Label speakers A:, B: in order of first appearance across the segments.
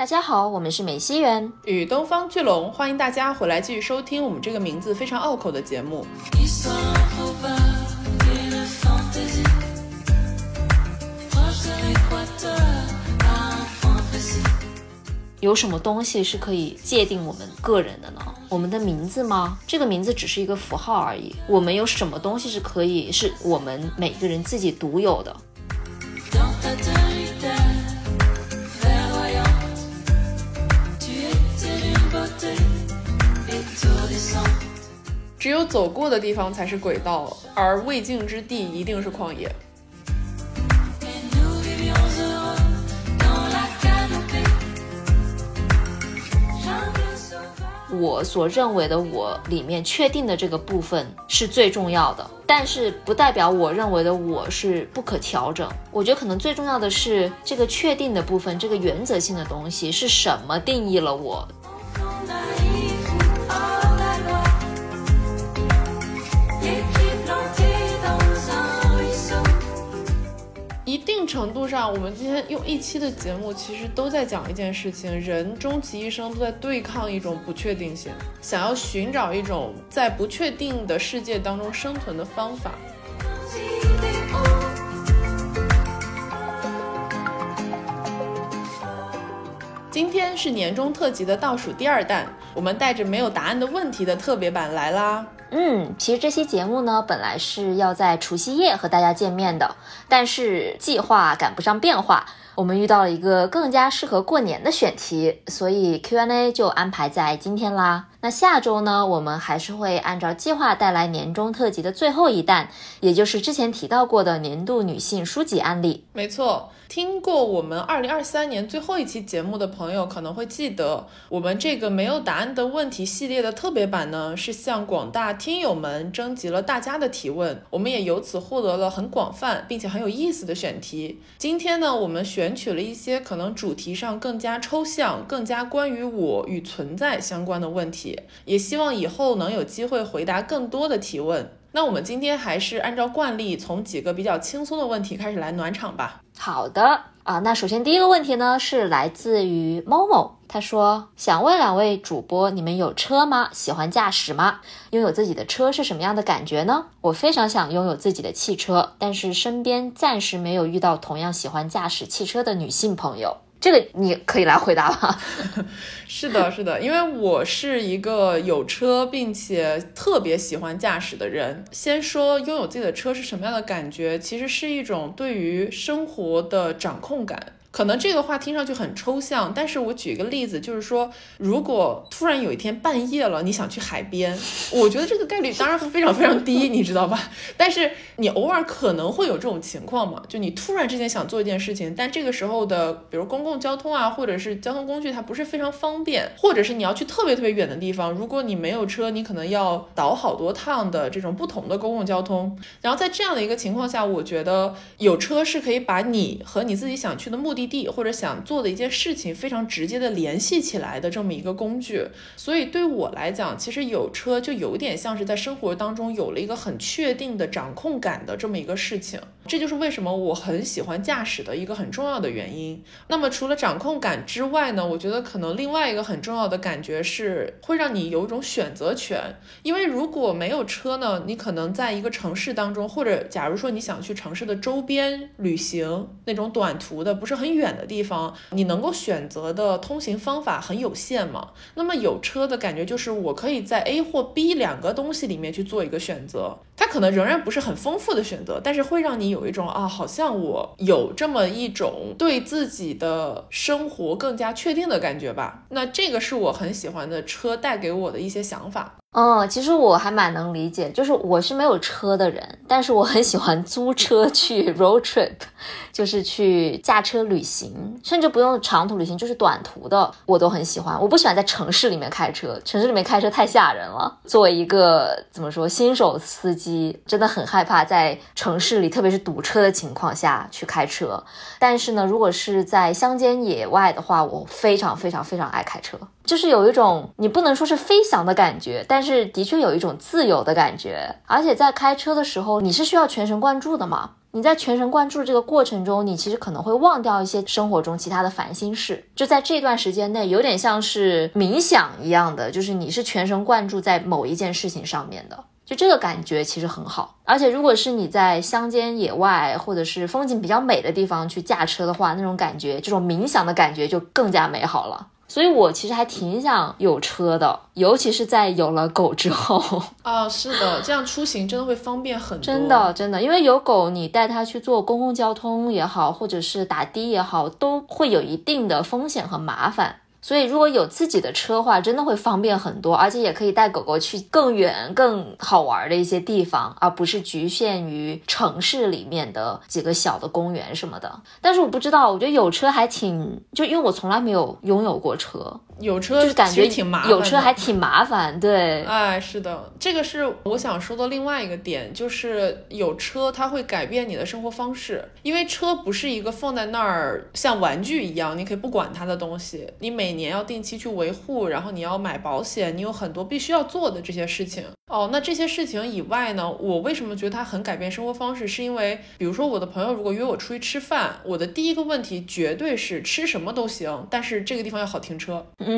A: 大家好，我们是美西园
B: 与东方巨龙，欢迎大家回来继续收听我们这个名字非常拗口的节目。
A: 有什么东西是可以界定我们个人的呢？我们的名字吗？这个名字只是一个符号而已。我们有什么东西是可以是我们每个人自己独有的？
B: 只有走过的地方才是轨道，而未尽之地一定是旷野。
A: 我所认为的我里面确定的这个部分是最重要的，但是不代表我认为的我是不可调整。我觉得可能最重要的是这个确定的部分，这个原则性的东西是什么定义了我。
B: 一定程度上，我们今天用一期的节目，其实都在讲一件事情：人终其一生都在对抗一种不确定性，想要寻找一种在不确定的世界当中生存的方法。今天是年终特辑的倒数第二弹，我们带着没有答案的问题的特别版来啦。
A: 嗯，其实这期节目呢，本来是要在除夕夜和大家见面的，但是计划赶不上变化，我们遇到了一个更加适合过年的选题，所以 Q&A 就安排在今天啦。那下周呢，我们还是会按照计划带来年终特辑的最后一弹，也就是之前提到过的年度女性书籍案例。
B: 没错。听过我们二零二三年最后一期节目的朋友可能会记得，我们这个没有答案的问题系列的特别版呢，是向广大听友们征集了大家的提问，我们也由此获得了很广泛并且很有意思的选题。今天呢，我们选取了一些可能主题上更加抽象、更加关于我与存在相关的问题，也希望以后能有机会回答更多的提问。那我们今天还是按照惯例，从几个比较轻松的问题开始来暖场吧。
A: 好的啊，那首先第一个问题呢是来自于某某，他说想问两位主播，你们有车吗？喜欢驾驶吗？拥有自己的车是什么样的感觉呢？我非常想拥有自己的汽车，但是身边暂时没有遇到同样喜欢驾驶汽车的女性朋友。这个你可以来回答吧。
B: 是的，是的，因为我是一个有车并且特别喜欢驾驶的人。先说拥有自己的车是什么样的感觉，其实是一种对于生活的掌控感。可能这个话听上去很抽象，但是我举个例子，就是说，如果突然有一天半夜了，你想去海边，我觉得这个概率当然非常非常低，你知道吧？但是你偶尔可能会有这种情况嘛，就你突然之间想做一件事情，但这个时候的，比如公共交通啊，或者是交通工具它不是非常方便，或者是你要去特别特别远的地方，如果你没有车，你可能要倒好多趟的这种不同的公共交通。然后在这样的一个情况下，我觉得有车是可以把你和你自己想去的目的。地或者想做的一件事情非常直接的联系起来的这么一个工具，所以对我来讲，其实有车就有点像是在生活当中有了一个很确定的掌控感的这么一个事情。这就是为什么我很喜欢驾驶的一个很重要的原因。那么除了掌控感之外呢，我觉得可能另外一个很重要的感觉是会让你有一种选择权。因为如果没有车呢，你可能在一个城市当中，或者假如说你想去城市的周边旅行那种短途的，不是很。远的地方，你能够选择的通行方法很有限嘛？那么有车的感觉就是我可以在 A 或 B 两个东西里面去做一个选择，它可能仍然不是很丰富的选择，但是会让你有有一种啊，好像我有这么一种对自己的生活更加确定的感觉吧。那这个是我很喜欢的车带给我的一些想法。
A: 嗯，其实我还蛮能理解，就是我是没有车的人，但是我很喜欢租车去 road trip，就是去驾车旅行，甚至不用长途旅行，就是短途的，我都很喜欢。我不喜欢在城市里面开车，城市里面开车太吓人了。作为一个怎么说新手司机，真的很害怕在城市里，特别是堵车的情况下去开车。但是呢，如果是在乡间野外的话，我非常非常非常爱开车。就是有一种你不能说是飞翔的感觉，但但是的确有一种自由的感觉。而且在开车的时候，你是需要全神贯注的嘛？你在全神贯注这个过程中，你其实可能会忘掉一些生活中其他的烦心事。就在这段时间内，有点像是冥想一样的，就是你是全神贯注在某一件事情上面的。就这个感觉其实很好，而且如果是你在乡间野外或者是风景比较美的地方去驾车的话，那种感觉，这种冥想的感觉就更加美好了。所以我其实还挺想有车的，尤其是在有了狗之后
B: 哦，是的，这样出行真的会方便很多。
A: 真的，真的，因为有狗，你带它去坐公共交通也好，或者是打的也好，都会有一定的风险和麻烦。所以，如果有自己的车的话，真的会方便很多，而且也可以带狗狗去更远、更好玩的一些地方，而不是局限于城市里面的几个小的公园什么的。但是我不知道，我觉得有车还挺，就因为我从来没有拥有过车。
B: 有车
A: 就是感觉
B: 挺麻烦，
A: 有车还挺麻烦，对。
B: 哎，是的，这个是我想说的另外一个点，就是有车它会改变你的生活方式，因为车不是一个放在那儿像玩具一样，你可以不管它的东西，你每年要定期去维护，然后你要买保险，你有很多必须要做的这些事情。哦，那这些事情以外呢，我为什么觉得它很改变生活方式？是因为，比如说我的朋友如果约我出去吃饭，我的第一个问题绝对是吃什么都行，但是这个地方要好停车。
A: 嗯，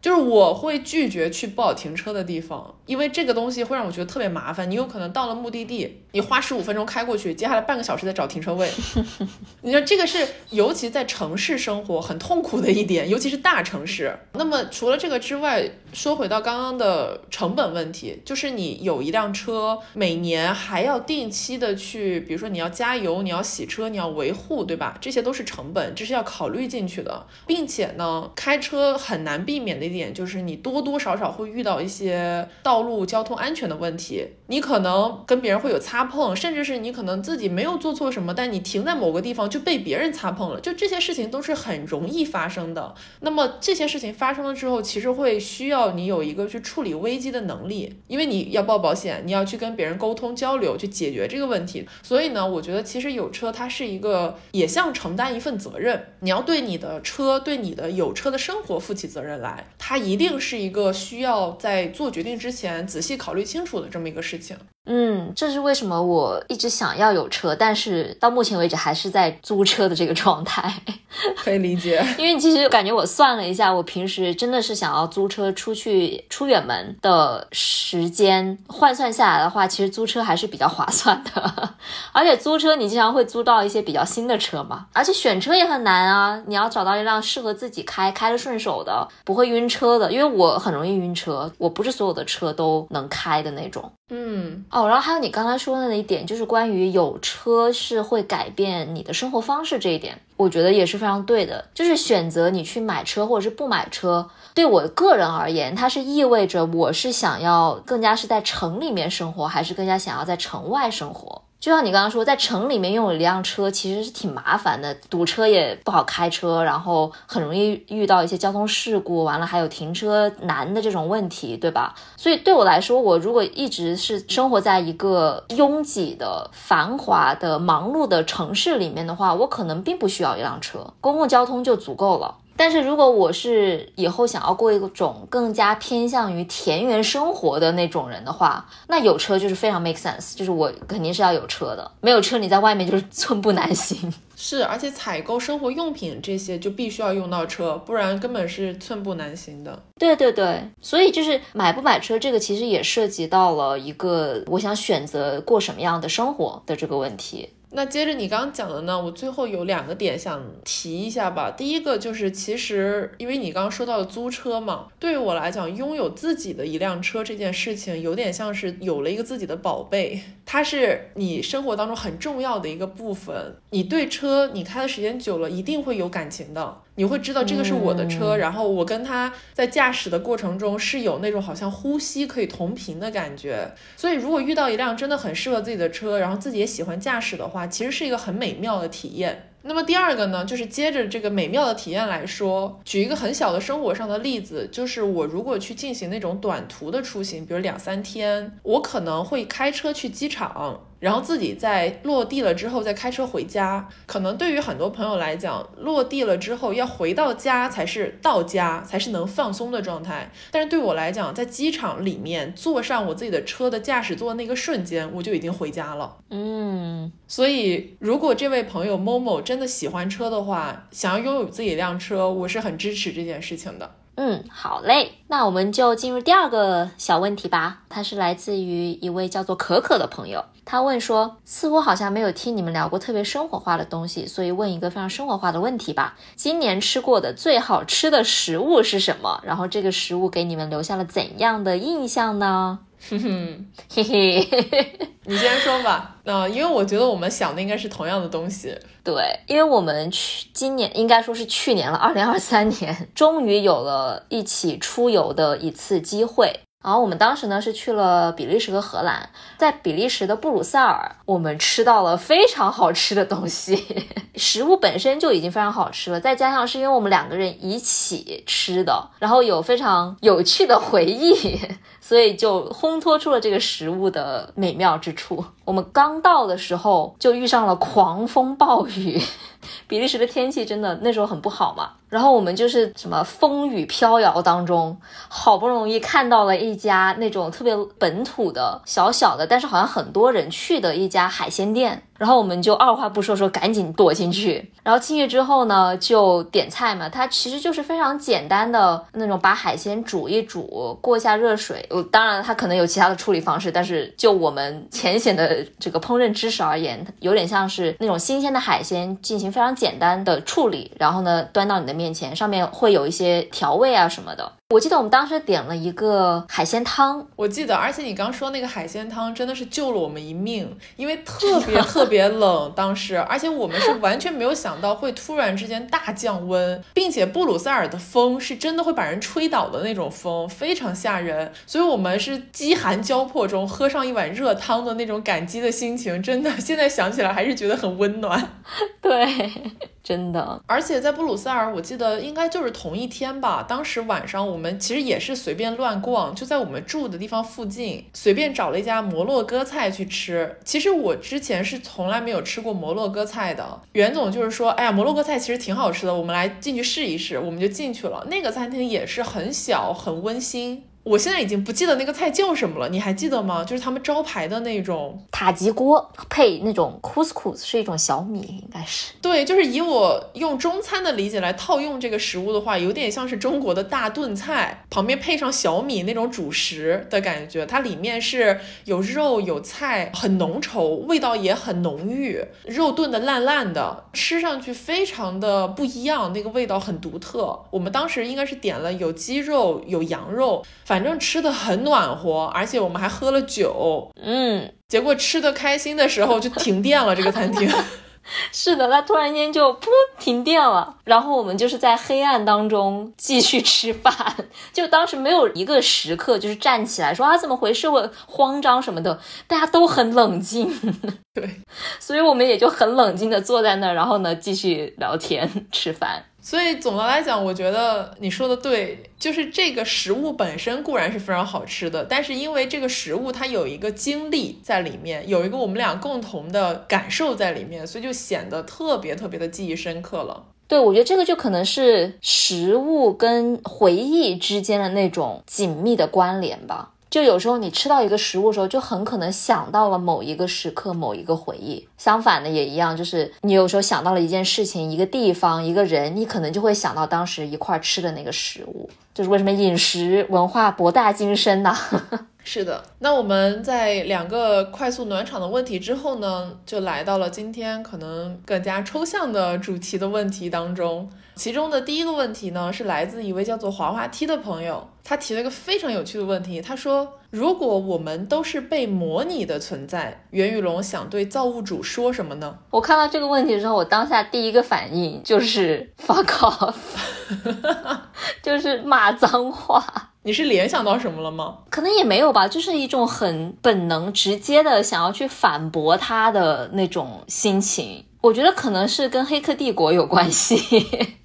B: 就是我会拒绝去不好停车的地方，因为这个东西会让我觉得特别麻烦。你有可能到了目的地，你花十五分钟开过去，接下来半个小时再找停车位。你说这个是尤其在城市生活很痛苦的一点，尤其是大城市。那么除了这个之外，说回到刚刚的成本问题，就是你有一辆车，每年还要定期的去，比如说你要加油，你要洗车，你要维护，对吧？这些都是成本，这是要考虑进去的，并且呢，开车很难。难避免的一点就是你多多少少会遇到一些道路交通安全的问题，你可能跟别人会有擦碰，甚至是你可能自己没有做错什么，但你停在某个地方就被别人擦碰了，就这些事情都是很容易发生的。那么这些事情发生了之后，其实会需要你有一个去处理危机的能力，因为你要报保险，你要去跟别人沟通交流，去解决这个问题。所以呢，我觉得其实有车它是一个也像承担一份责任，你要对你的车，对你的有车的生活负起责。任来，它一定是一个需要在做决定之前仔细考虑清楚的这么一个事情。
A: 嗯，这是为什么我一直想要有车，但是到目前为止还是在租车的这个状态。
B: 可以理解，
A: 因为其实感觉我算了一下，我平时真的是想要租车出去出远门的时间换算下来的话，其实租车还是比较划算的。而且租车你经常会租到一些比较新的车嘛，而且选车也很难啊，你要找到一辆适合自己开、开的顺手的，不会晕车的。因为我很容易晕车，我不是所有的车都能开的那种。
B: 嗯。
A: 哦，然后还有你刚才说的那一点，就是关于有车是会改变你的生活方式这一点，我觉得也是非常对的。就是选择你去买车或者是不买车，对我个人而言，它是意味着我是想要更加是在城里面生活，还是更加想要在城外生活。就像你刚刚说，在城里面拥有一辆车其实是挺麻烦的，堵车也不好开车，然后很容易遇到一些交通事故，完了还有停车难的这种问题，对吧？所以对我来说，我如果一直是生活在一个拥挤的、繁华的、忙碌的城市里面的话，我可能并不需要一辆车，公共交通就足够了。但是如果我是以后想要过一种更加偏向于田园生活的那种人的话，那有车就是非常 make sense，就是我肯定是要有车的。没有车，你在外面就是寸步难行。
B: 是，而且采购生活用品这些就必须要用到车，不然根本是寸步难行的。
A: 对对对，所以就是买不买车，这个其实也涉及到了一个我想选择过什么样的生活的这个问题。
B: 那接着你刚刚讲的呢，我最后有两个点想提一下吧。第一个就是，其实因为你刚刚说到的租车嘛，对于我来讲，拥有自己的一辆车这件事情，有点像是有了一个自己的宝贝，它是你生活当中很重要的一个部分。你对车，你开的时间久了，一定会有感情的。你会知道这个是我的车，然后我跟他在驾驶的过程中是有那种好像呼吸可以同频的感觉。所以如果遇到一辆真的很适合自己的车，然后自己也喜欢驾驶的话，其实是一个很美妙的体验。那么第二个呢，就是接着这个美妙的体验来说，举一个很小的生活上的例子，就是我如果去进行那种短途的出行，比如两三天，我可能会开车去机场。然后自己在落地了之后再开车回家。可能对于很多朋友来讲，落地了之后要回到家才是到家，才是能放松的状态。但是对我来讲，在机场里面坐上我自己的车的驾驶座那个瞬间，我就已经回家了。
A: 嗯，
B: 所以，如果这位朋友某某真的喜欢车的话，想要拥有自己一辆车，我是很支持这件事情的。
A: 嗯，好嘞，那我们就进入第二个小问题吧。它是来自于一位叫做可可的朋友，他问说：似乎好像没有听你们聊过特别生活化的东西，所以问一个非常生活化的问题吧。今年吃过的最好吃的食物是什么？然后这个食物给你们留下了怎样的印象呢？
B: 哼哼，
A: 嘿嘿，
B: 你先说吧。那、因为我觉得我们想的应该是同样的东西。
A: 对，因为我们去今年应该说是去年了，二零二三年终于有了一起出游的一次机会。然后我们当时呢是去了比利时和荷兰，在比利时的布鲁塞尔，我们吃到了非常好吃的东西，食物本身就已经非常好吃了，再加上是因为我们两个人一起吃的，然后有非常有趣的回忆，所以就烘托出了这个食物的美妙之处。我们刚到的时候就遇上了狂风暴雨，比利时的天气真的那时候很不好嘛。然后我们就是什么风雨飘摇当中，好不容易看到了一家那种特别本土的小小的，但是好像很多人去的一家海鲜店。然后我们就二话不说，说赶紧躲进去。然后进去之后呢，就点菜嘛。它其实就是非常简单的那种，把海鲜煮一煮，过一下热水。呃，当然它可能有其他的处理方式，但是就我们浅显的这个烹饪知识而言，有点像是那种新鲜的海鲜进行非常简单的处理，然后呢端到你的面前，上面会有一些调味啊什么的。我记得我们当时点了一个海鲜汤，
B: 我记得，而且你刚说那个海鲜汤真的是救了我们一命，因为特别 特别冷，当时，而且我们是完全没有想到会突然之间大降温，并且布鲁塞尔的风是真的会把人吹倒的那种风，非常吓人，所以我们是饥寒交迫中喝上一碗热汤的那种感激的心情，真的现在想起来还是觉得很温暖。
A: 对，真的。
B: 而且在布鲁塞尔，我记得应该就是同一天吧。当时晚上我们其实也是随便乱逛，就在我们住的地方附近，随便找了一家摩洛哥菜去吃。其实我之前是从来没有吃过摩洛哥菜的。袁总就是说，哎呀，摩洛哥菜其实挺好吃的，我们来进去试一试。我们就进去了。那个餐厅也是很小，很温馨。我现在已经不记得那个菜叫什么了，你还记得吗？就是他们招牌的那种
A: 塔吉锅配那种 couscous 是一种小米，应该是。
B: 对，就是以我用中餐的理解来套用这个食物的话，有点像是中国的大炖菜，旁边配上小米那种主食的感觉。它里面是有肉有菜，很浓稠，味道也很浓郁，肉炖的烂烂的，吃上去非常的不一样，那个味道很独特。我们当时应该是点了有鸡肉有羊肉。反正吃的很暖和，而且我们还喝了酒，
A: 嗯，
B: 结果吃的开心的时候就停电了。这个餐厅
A: 是的，它突然间就噗停电了，然后我们就是在黑暗当中继续吃饭，就当时没有一个时刻就是站起来说啊怎么回事，我慌张什么的，大家都很冷静，
B: 对，
A: 所以我们也就很冷静的坐在那儿，然后呢继续聊天吃饭。
B: 所以总的来讲，我觉得你说的对，就是这个食物本身固然是非常好吃的，但是因为这个食物它有一个经历在里面，有一个我们俩共同的感受在里面，所以就显得特别特别的记忆深刻了。
A: 对，我觉得这个就可能是食物跟回忆之间的那种紧密的关联吧。就有时候你吃到一个食物的时候，就很可能想到了某一个时刻、某一个回忆。相反的也一样，就是你有时候想到了一件事情、一个地方、一个人，你可能就会想到当时一块吃的那个食物。就是为什么饮食文化博大精深呢？
B: 是的，那我们在两个快速暖场的问题之后呢，就来到了今天可能更加抽象的主题的问题当中。其中的第一个问题呢，是来自一位叫做滑滑梯的朋友，他提了一个非常有趣的问题。他说：“如果我们都是被模拟的存在，袁宇龙想对造物主说什么呢？”
A: 我看到这个问题之后，我当下第一个反应就是 fuck off，就是骂脏话。
B: 你是联想到什么了吗？
A: 可能也没有吧，就是一种很本能、直接的想要去反驳他的那种心情。我觉得可能是跟《黑客帝国》有关系。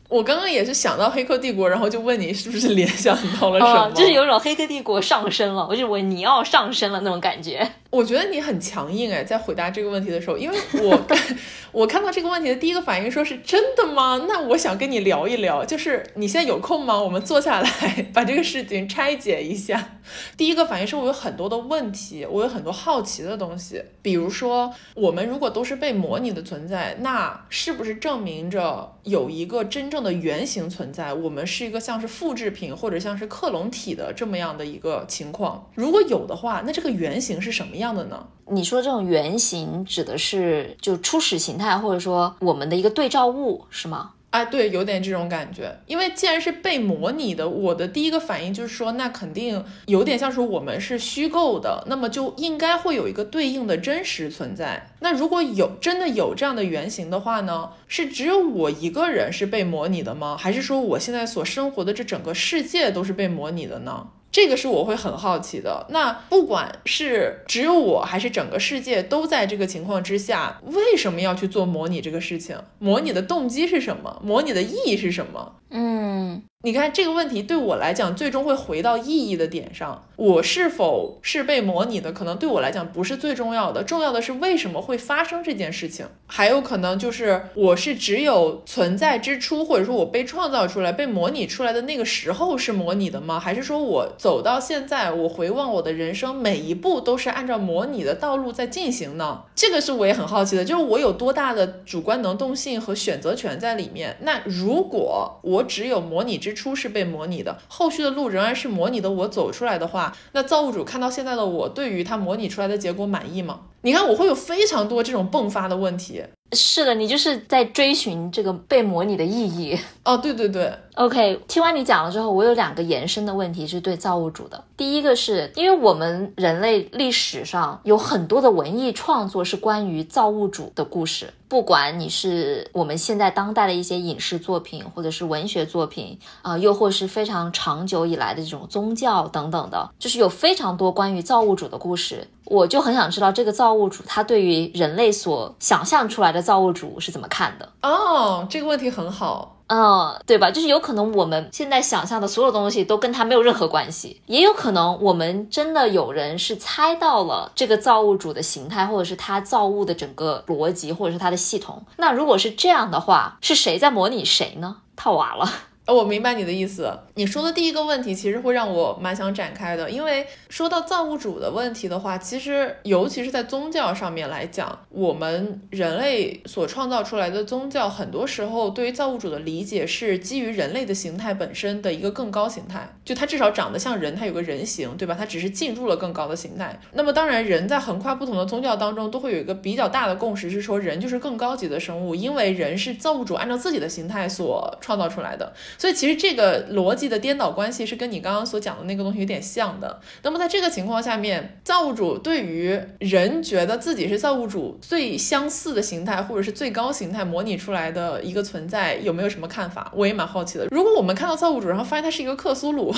B: 我刚刚也是想到《黑客帝国》，然后就问你是不是联想到了什么？
A: 就是有种《黑客帝国》上升了，我就我你要上升了那种感觉。
B: 我觉得你很强硬哎，在回答这个问题的时候，因为我 我看到这个问题的第一个反应说是真的吗？那我想跟你聊一聊，就是你现在有空吗？我们坐下来把这个事情拆解一下。第一个反应是我有很多的问题，我有很多好奇的东西，比如说我们如果都是被模拟的存在，那是不是证明着有一个真正的原型存在？我们是一个像是复制品或者像是克隆体的这么样的一个情况？如果有的话，那这个原型是什么样的呢？
A: 你说这种原型指的是就初始形态，或者说我们的一个对照物，是吗？
B: 啊，对，有点这种感觉。因为既然是被模拟的，我的第一个反应就是说，那肯定有点像是我们是虚构的，那么就应该会有一个对应的真实存在。那如果有真的有这样的原型的话呢，是只有我一个人是被模拟的吗？还是说我现在所生活的这整个世界都是被模拟的呢？这个是我会很好奇的。那不管是只有我还是整个世界都在这个情况之下，为什么要去做模拟这个事情？模拟的动机是什么？模拟的意义是什么？
A: 嗯。
B: 你看这个问题对我来讲，最终会回到意义的点上。我是否是被模拟的，可能对我来讲不是最重要的，重要的是为什么会发生这件事情。还有可能就是我是只有存在之初，或者说我被创造出来、被模拟出来的那个时候是模拟的吗？还是说我走到现在，我回望我的人生每一步都是按照模拟的道路在进行呢？这个是我也很好奇的，就是我有多大的主观能动性和选择权在里面？那如果我只有模拟。之初是被模拟的，后续的路仍然是模拟的。我走出来的话，那造物主看到现在的我，对于他模拟出来的结果满意吗？你看，我会有非常多这种迸发的问题。
A: 是的，你就是在追寻这个被模拟的意义。
B: 哦，对对对。
A: OK，听完你讲了之后，我有两个延伸的问题是对造物主的。第一个是因为我们人类历史上有很多的文艺创作是关于造物主的故事，不管你是我们现在当代的一些影视作品，或者是文学作品啊，又或是非常长久以来的这种宗教等等的，就是有非常多关于造物主的故事。我就很想知道这个造物主他对于人类所想象出来的造物主是怎么看的
B: 哦，这个问题很好，
A: 嗯，对吧？就是有可能我们现在想象的所有东西都跟它没有任何关系，也有可能我们真的有人是猜到了这个造物主的形态，或者是他造物的整个逻辑，或者是他的系统。那如果是这样的话，是谁在模拟谁呢？套娃了。
B: 我明白你的意思。你说的第一个问题其实会让我蛮想展开的，因为说到造物主的问题的话，其实尤其是在宗教上面来讲，我们人类所创造出来的宗教，很多时候对于造物主的理解是基于人类的形态本身的一个更高形态，就它至少长得像人，它有个人形，对吧？它只是进入了更高的形态。那么当然，人在横跨不同的宗教当中，都会有一个比较大的共识，是说人就是更高级的生物，因为人是造物主按照自己的形态所创造出来的。所以其实这个逻辑的颠倒关系是跟你刚刚所讲的那个东西有点像的。那么在这个情况下面，造物主对于人觉得自己是造物主最相似的形态，或者是最高形态模拟出来的一个存在，有没有什么看法？我也蛮好奇的。如果我们看到造物主，然后发现他是一个克苏鲁。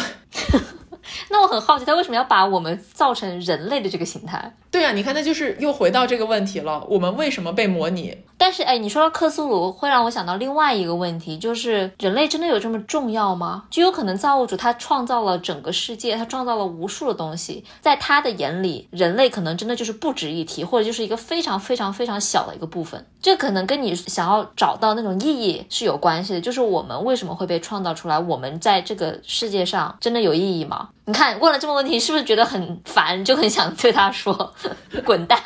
A: 那我很好奇，他为什么要把我们造成人类的这个形态？
B: 对啊，你看，那就是又回到这个问题了，我们为什么被模拟？
A: 但是，哎，你说到克苏鲁，会让我想到另外一个问题，就是人类真的有这么重要吗？就有可能造物主他创造了整个世界，他创造了无数的东西，在他的眼里，人类可能真的就是不值一提，或者就是一个非常非常非常小的一个部分。这可能跟你想要找到那种意义是有关系的，就是我们为什么会被创造出来？我们在这个世界上真的有意义吗？你看，问了这么问题，是不是觉得很烦，就很想对他说 滚蛋？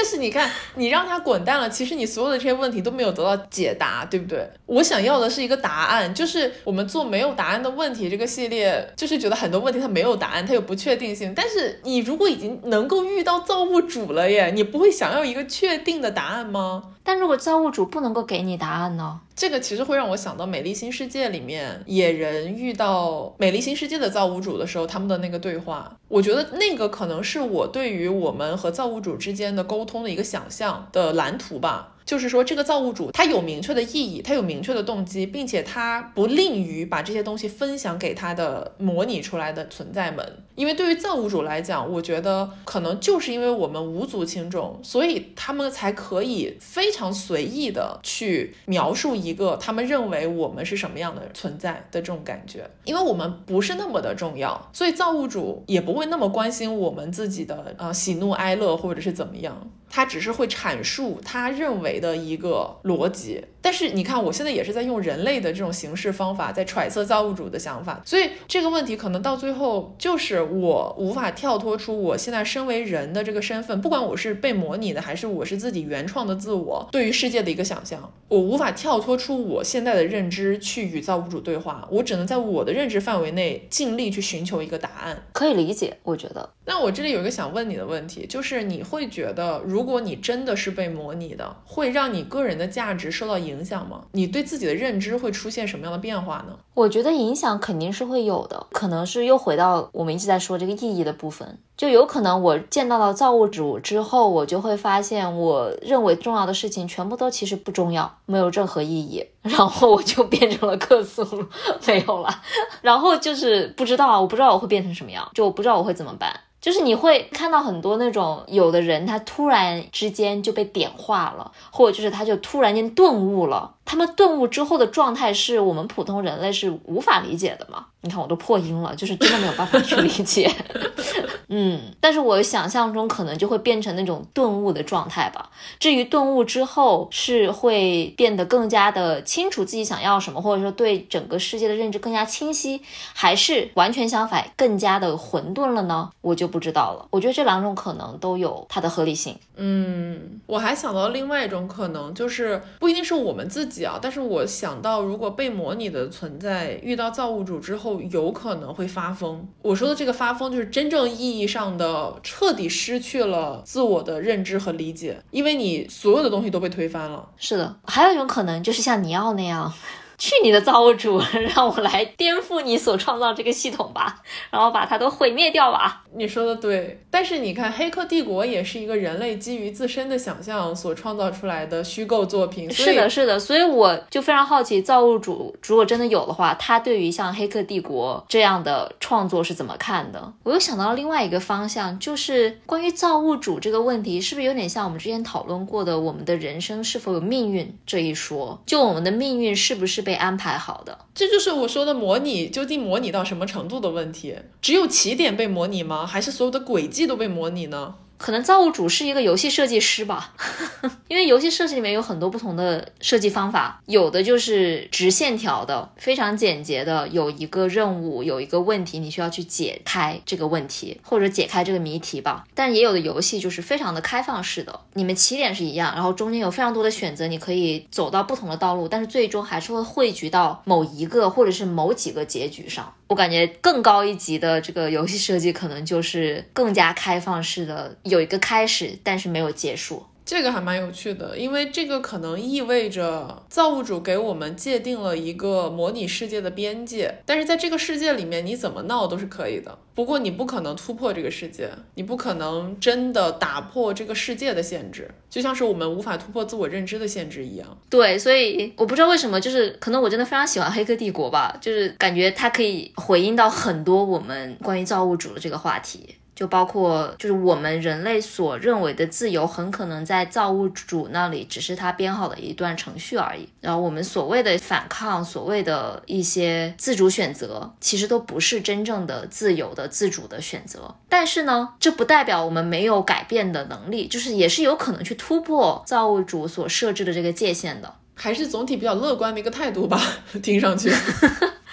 B: 但是你看，你让他滚蛋了，其实你所有的这些问题都没有得到解答，对不对？我想要的是一个答案，就是我们做没有答案的问题这个系列，就是觉得很多问题它没有答案，它有不确定性。但是你如果已经能够遇到造物主了耶，你不会想要一个确定的答案吗？
A: 但如果造物主不能够给你答案呢？
B: 这个其实会让我想到《美丽新世界》里面野人遇到美丽新世界的造物主的时候，他们的那个对话。我觉得那个可能是我对于我们和造物主之间的沟通的一个想象的蓝图吧。就是说这个造物主他有明确的意义，他有明确的动机，并且他不吝于把这些东西分享给他的模拟出来的存在们。因为对于造物主来讲，我觉得可能就是因为我们无足轻重，所以他们才可以非常随意的去描述一个他们认为我们是什么样的存在的这种感觉。因为我们不是那么的重要，所以造物主也不会那么关心我们自己的呃喜怒哀乐或者是怎么样。他只是会阐述他认为的一个逻辑，但是你看，我现在也是在用人类的这种形式方法在揣测造物主的想法，所以这个问题可能到最后就是我无法跳脱出我现在身为人的这个身份，不管我是被模拟的还是我是自己原创的自我对于世界的一个想象，我无法跳脱出我现在的认知去与造物主对话，我只能在我的认知范围内尽力去寻求一个答案，
A: 可以理解，我觉得。
B: 那我这里有一个想问你的问题，就是你会觉得，如果你真的是被模拟的，会让你个人的价值受到影响吗？你对自己的认知会出现什么样的变化呢？
A: 我觉得影响肯定是会有的，可能是又回到我们一直在说这个意义的部分，就有可能我见到了造物主之后，我就会发现我认为重要的事情全部都其实不重要，没有任何意义，然后我就变成了克苏鲁，没有了，然后就是不知道，我不知道我会变成什么样，就我不知道我会怎么办。就是你会看到很多那种有的人，他突然之间就被点化了，或者就是他就突然间顿悟了。他们顿悟之后的状态是我们普通人类是无法理解的嘛？你看我都破音了，就是真的没有办法去理解。嗯，但是我想象中可能就会变成那种顿悟的状态吧。至于顿悟之后是会变得更加的清楚自己想要什么，或者说对整个世界的认知更加清晰，还是完全相反更加的混沌了呢？我就不知道了。我觉得这两种可能都有它的合理性。
B: 嗯，我还想到另外一种可能，就是不一定是我们自己啊，但是我想到如果被模拟的存在遇到造物主之后，有可能会发疯。我说的这个发疯，就是真正意义。上的彻底失去了自我的认知和理解，因为你所有的东西都被推翻了。
A: 是的，还有一种可能就是像尼奥那样。去你的造物主，让我来颠覆你所创造这个系统吧，然后把它都毁灭掉吧。
B: 你说的对，但是你看《黑客帝国》也是一个人类基于自身的想象所创造出来的虚构作品。
A: 是的，是的，所以我就非常好奇，造物主如果真的有的话，他对于像《黑客帝国》这样的创作是怎么看的？我又想到了另外一个方向，就是关于造物主这个问题，是不是有点像我们之前讨论过的我们的人生是否有命运这一说？就我们的命运是不是？被安排好的，
B: 这就是我说的模拟，究竟模拟到什么程度的问题？只有起点被模拟吗？还是所有的轨迹都被模拟呢？
A: 可能造物主是一个游戏设计师吧，因为游戏设计里面有很多不同的设计方法，有的就是直线条的，非常简洁的，有一个任务，有一个问题，你需要去解开这个问题或者解开这个谜题吧。但也有的游戏就是非常的开放式的，你们起点是一样，然后中间有非常多的选择，你可以走到不同的道路，但是最终还是会汇聚到某一个或者是某几个结局上。我感觉更高一级的这个游戏设计可能就是更加开放式的，有一个开始，但是没有结束。
B: 这个还蛮有趣的，因为这个可能意味着造物主给我们界定了一个模拟世界的边界，但是在这个世界里面，你怎么闹都是可以的。不过你不可能突破这个世界，你不可能真的打破这个世界的限制，就像是我们无法突破自我认知的限制一样。
A: 对，所以我不知道为什么，就是可能我真的非常喜欢《黑客帝国》吧，就是感觉它可以回应到很多我们关于造物主的这个话题。就包括，就是我们人类所认为的自由，很可能在造物主那里只是他编好的一段程序而已。然后我们所谓的反抗，所谓的一些自主选择，其实都不是真正的自由的、自主的选择。但是呢，这不代表我们没有改变的能力，就是也是有可能去突破造物主所设置的这个界限的。
B: 还是总体比较乐观的一个态度吧，听上去。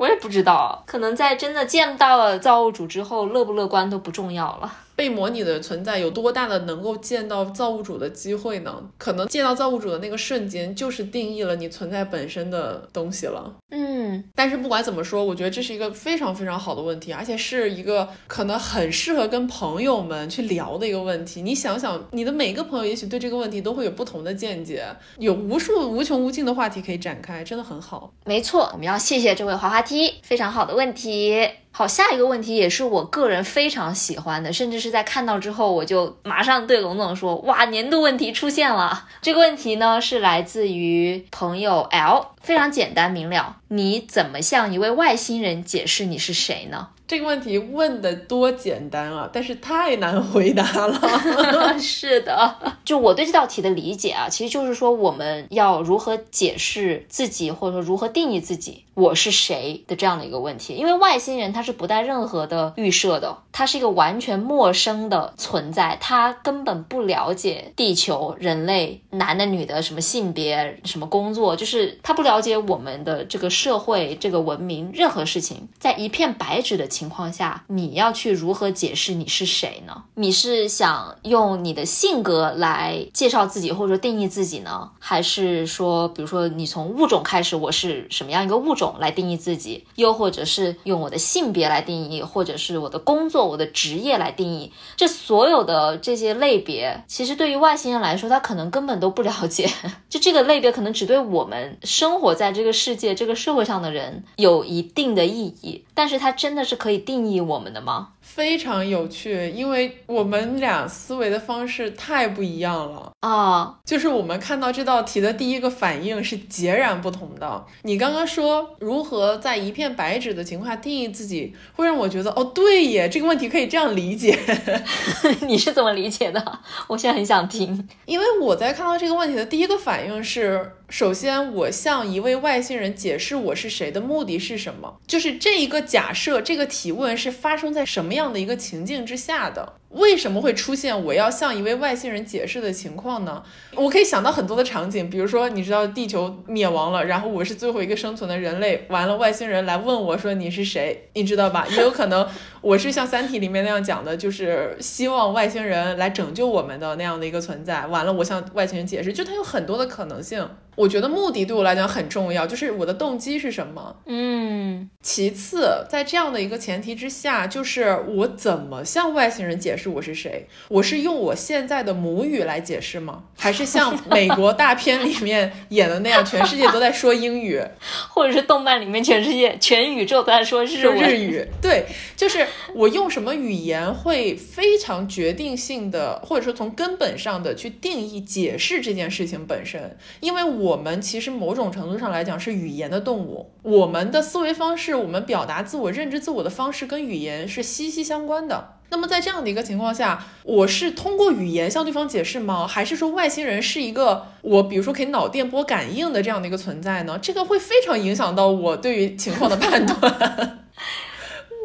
A: 我也不知道，可能在真的见到了造物主之后，乐不乐观都不重要了。
B: 被模拟的存在有多大的能够见到造物主的机会呢？可能见到造物主的那个瞬间，就是定义了你存在本身的东西了。
A: 嗯，
B: 但是不管怎么说，我觉得这是一个非常非常好的问题，而且是一个可能很适合跟朋友们去聊的一个问题。你想想，你的每个朋友也许对这个问题都会有不同的见解，有无数无穷无尽的话题可以展开，真的很好。
A: 没错，我们要谢谢这位滑滑梯，非常好的问题。好，下一个问题也是我个人非常喜欢的，甚至是在看到之后，我就马上对龙总说：“哇，年度问题出现了。”这个问题呢是来自于朋友 L，非常简单明了。你怎么向一位外星人解释你是谁呢？
B: 这个问题问的多简单啊，但是太难回答了。
A: 是的，就我对这道题的理解啊，其实就是说我们要如何解释自己，或者说如何定义自己。我是谁的这样的一个问题，因为外星人他是不带任何的预设的，他是一个完全陌生的存在，他根本不了解地球、人类、男的、女的、什么性别、什么工作，就是他不了解我们的这个社会、这个文明任何事情。在一片白纸的情情况下，你要去如何解释你是谁呢？你是想用你的性格来介绍自己，或者说定义自己呢？还是说，比如说你从物种开始，我是什么样一个物种？来定义自己，又或者是用我的性别来定义，或者是我的工作、我的职业来定义。这所有的这些类别，其实对于外星人来说，他可能根本都不了解。就 这个类别，可能只对我们生活在这个世界、这个社会上的人有一定的意义。但是它真的是可定义我们的吗？
B: 非常有趣，因为我们俩思维的方式太不一样了
A: 啊！
B: 就是我们看到这道题的第一个反应是截然不同的。你刚刚说如何在一片白纸的情况下定义自己，会让我觉得哦，对耶，这个问题可以这样理解。
A: 你是怎么理解的？我现在很想听，
B: 因为我在看到这个问题的第一个反应是。首先，我向一位外星人解释我是谁的目的是什么？就是这一个假设，这个提问是发生在什么样的一个情境之下的？为什么会出现我要向一位外星人解释的情况呢？我可以想到很多的场景，比如说，你知道地球灭亡了，然后我是最后一个生存的人类，完了外星人来问我说你是谁，你知道吧？也有可能我是像《三体》里面那样讲的，就是希望外星人来拯救我们的那样的一个存在。完了，我向外星人解释，就它有很多的可能性。我觉得目的对我来讲很重要，就是我的动机是什么。
A: 嗯，
B: 其次，在这样的一个前提之下，就是我怎么向外星人解释。是我是谁？我是用我现在的母语来解释吗？还是像美国大片里面演的那样，全世界都在说英语，
A: 或者是动漫里面全世界全宇宙都在说日
B: 日语？对，就是我用什么语言会非常决定性的，或者说从根本上的去定义解释这件事情本身。因为我们其实某种程度上来讲是语言的动物，我们的思维方式，我们表达自我、认知自我的方式跟语言是息息相关的。那么在这样的一个情况下，我是通过语言向对方解释吗？还是说外星人是一个我比如说可以脑电波感应的这样的一个存在呢？这个会非常影响到我对于情况的判断。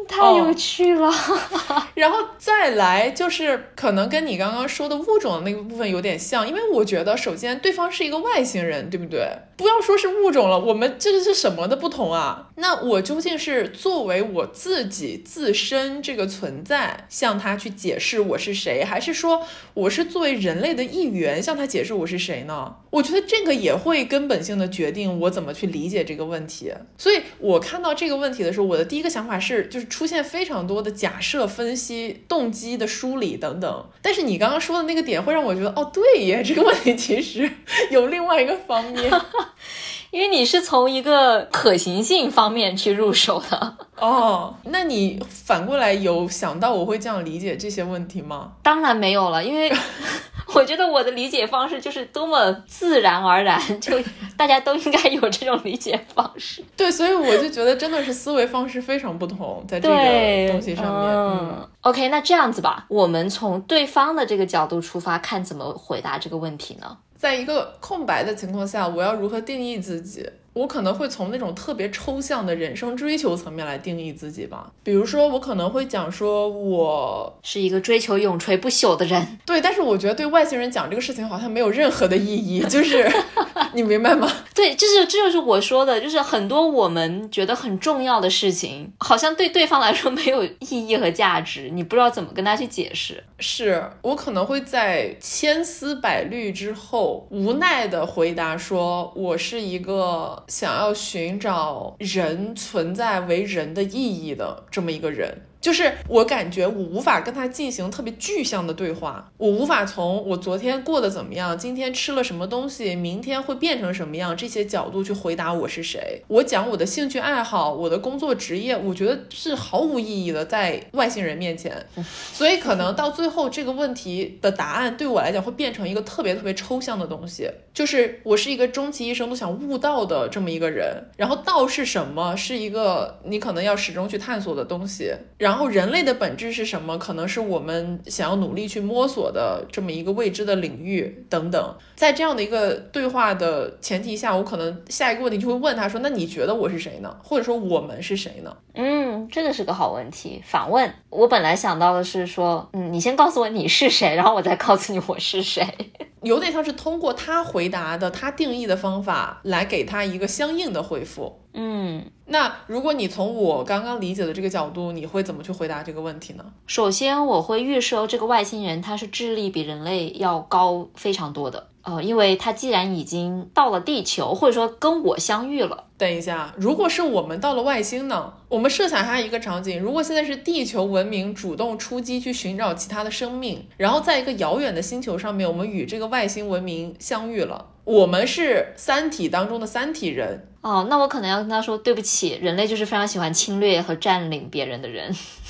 A: 太有趣了，
B: 然后再来就是可能跟你刚刚说的物种的那个部分有点像，因为我觉得首先对方是一个外星人，对不对？不要说是物种了，我们这个是什么的不同啊？那我究竟是作为我自己自身这个存在向他去解释我是谁，还是说我是作为人类的一员向他解释我是谁呢？我觉得这个也会根本性的决定我怎么去理解这个问题。所以我看到这个问题的时候，我的第一个想法是就是。出现非常多的假设分析、动机的梳理等等，但是你刚刚说的那个点会让我觉得，哦，对耶，这个问题其实有另外一个方面，
A: 因为你是从一个可行性方面去入手的。
B: 哦，那你反过来有想到我会这样理解这些问题吗？
A: 当然没有了，因为。我觉得我的理解方式就是多么自然而然，就大家都应该有这种理解方式。
B: 对，所以我就觉得真的是思维方式非常不同，在这个东西上面。嗯
A: ，OK，那这样子吧，我们从对方的这个角度出发，看怎么回答这个问题呢？
B: 在一个空白的情况下，我要如何定义自己？我可能会从那种特别抽象的人生追求层面来定义自己吧，比如说我可能会讲说我
A: 是一个追求永垂不朽的人，
B: 对，但是我觉得对外星人讲这个事情好像没有任何的意义，就是 你明白吗？
A: 对，这是这就是我说的，就是很多我们觉得很重要的事情，好像对对方来说没有意义和价值，你不知道怎么跟他去解释。
B: 是我可能会在千丝百虑之后，无奈的回答说，我是一个。想要寻找人存在为人的意义的这么一个人。就是我感觉我无法跟他进行特别具象的对话，我无法从我昨天过得怎么样，今天吃了什么东西，明天会变成什么样这些角度去回答我是谁。我讲我的兴趣爱好，我的工作职业，我觉得是毫无意义的，在外星人面前。所以可能到最后这个问题的答案对我来讲会变成一个特别特别抽象的东西，就是我是一个终其一生都想悟道的这么一个人。然后道是什么？是一个你可能要始终去探索的东西。然然后人类的本质是什么？可能是我们想要努力去摸索的这么一个未知的领域等等。在这样的一个对话的前提下，我可能下一个问题就会问他说：“那你觉得我是谁呢？或者说我们是谁呢？”
A: 嗯，这个是个好问题。反问我本来想到的是说，嗯，你先告诉我你是谁，然后我再告诉你我是谁。
B: 有点像是通过他回答的、他定义的方法来给他一个相应的回复。
A: 嗯，
B: 那如果你从我刚刚理解的这个角度，你会怎么去回答这个问题呢？
A: 首先，我会预设这个外星人他是智力比人类要高非常多的。呃，因为他既然已经到了地球，或者说跟我相遇了。
B: 等一下，如果是我们到了外星呢？我们设想一下一个场景：如果现在是地球文明主动出击去寻找其他的生命，然后在一个遥远的星球上面，我们与这个外星文明相遇了。我们是三体当中的三体人
A: 哦，那我可能要跟他说对不起，人类就是非常喜欢侵略和占领别人的人。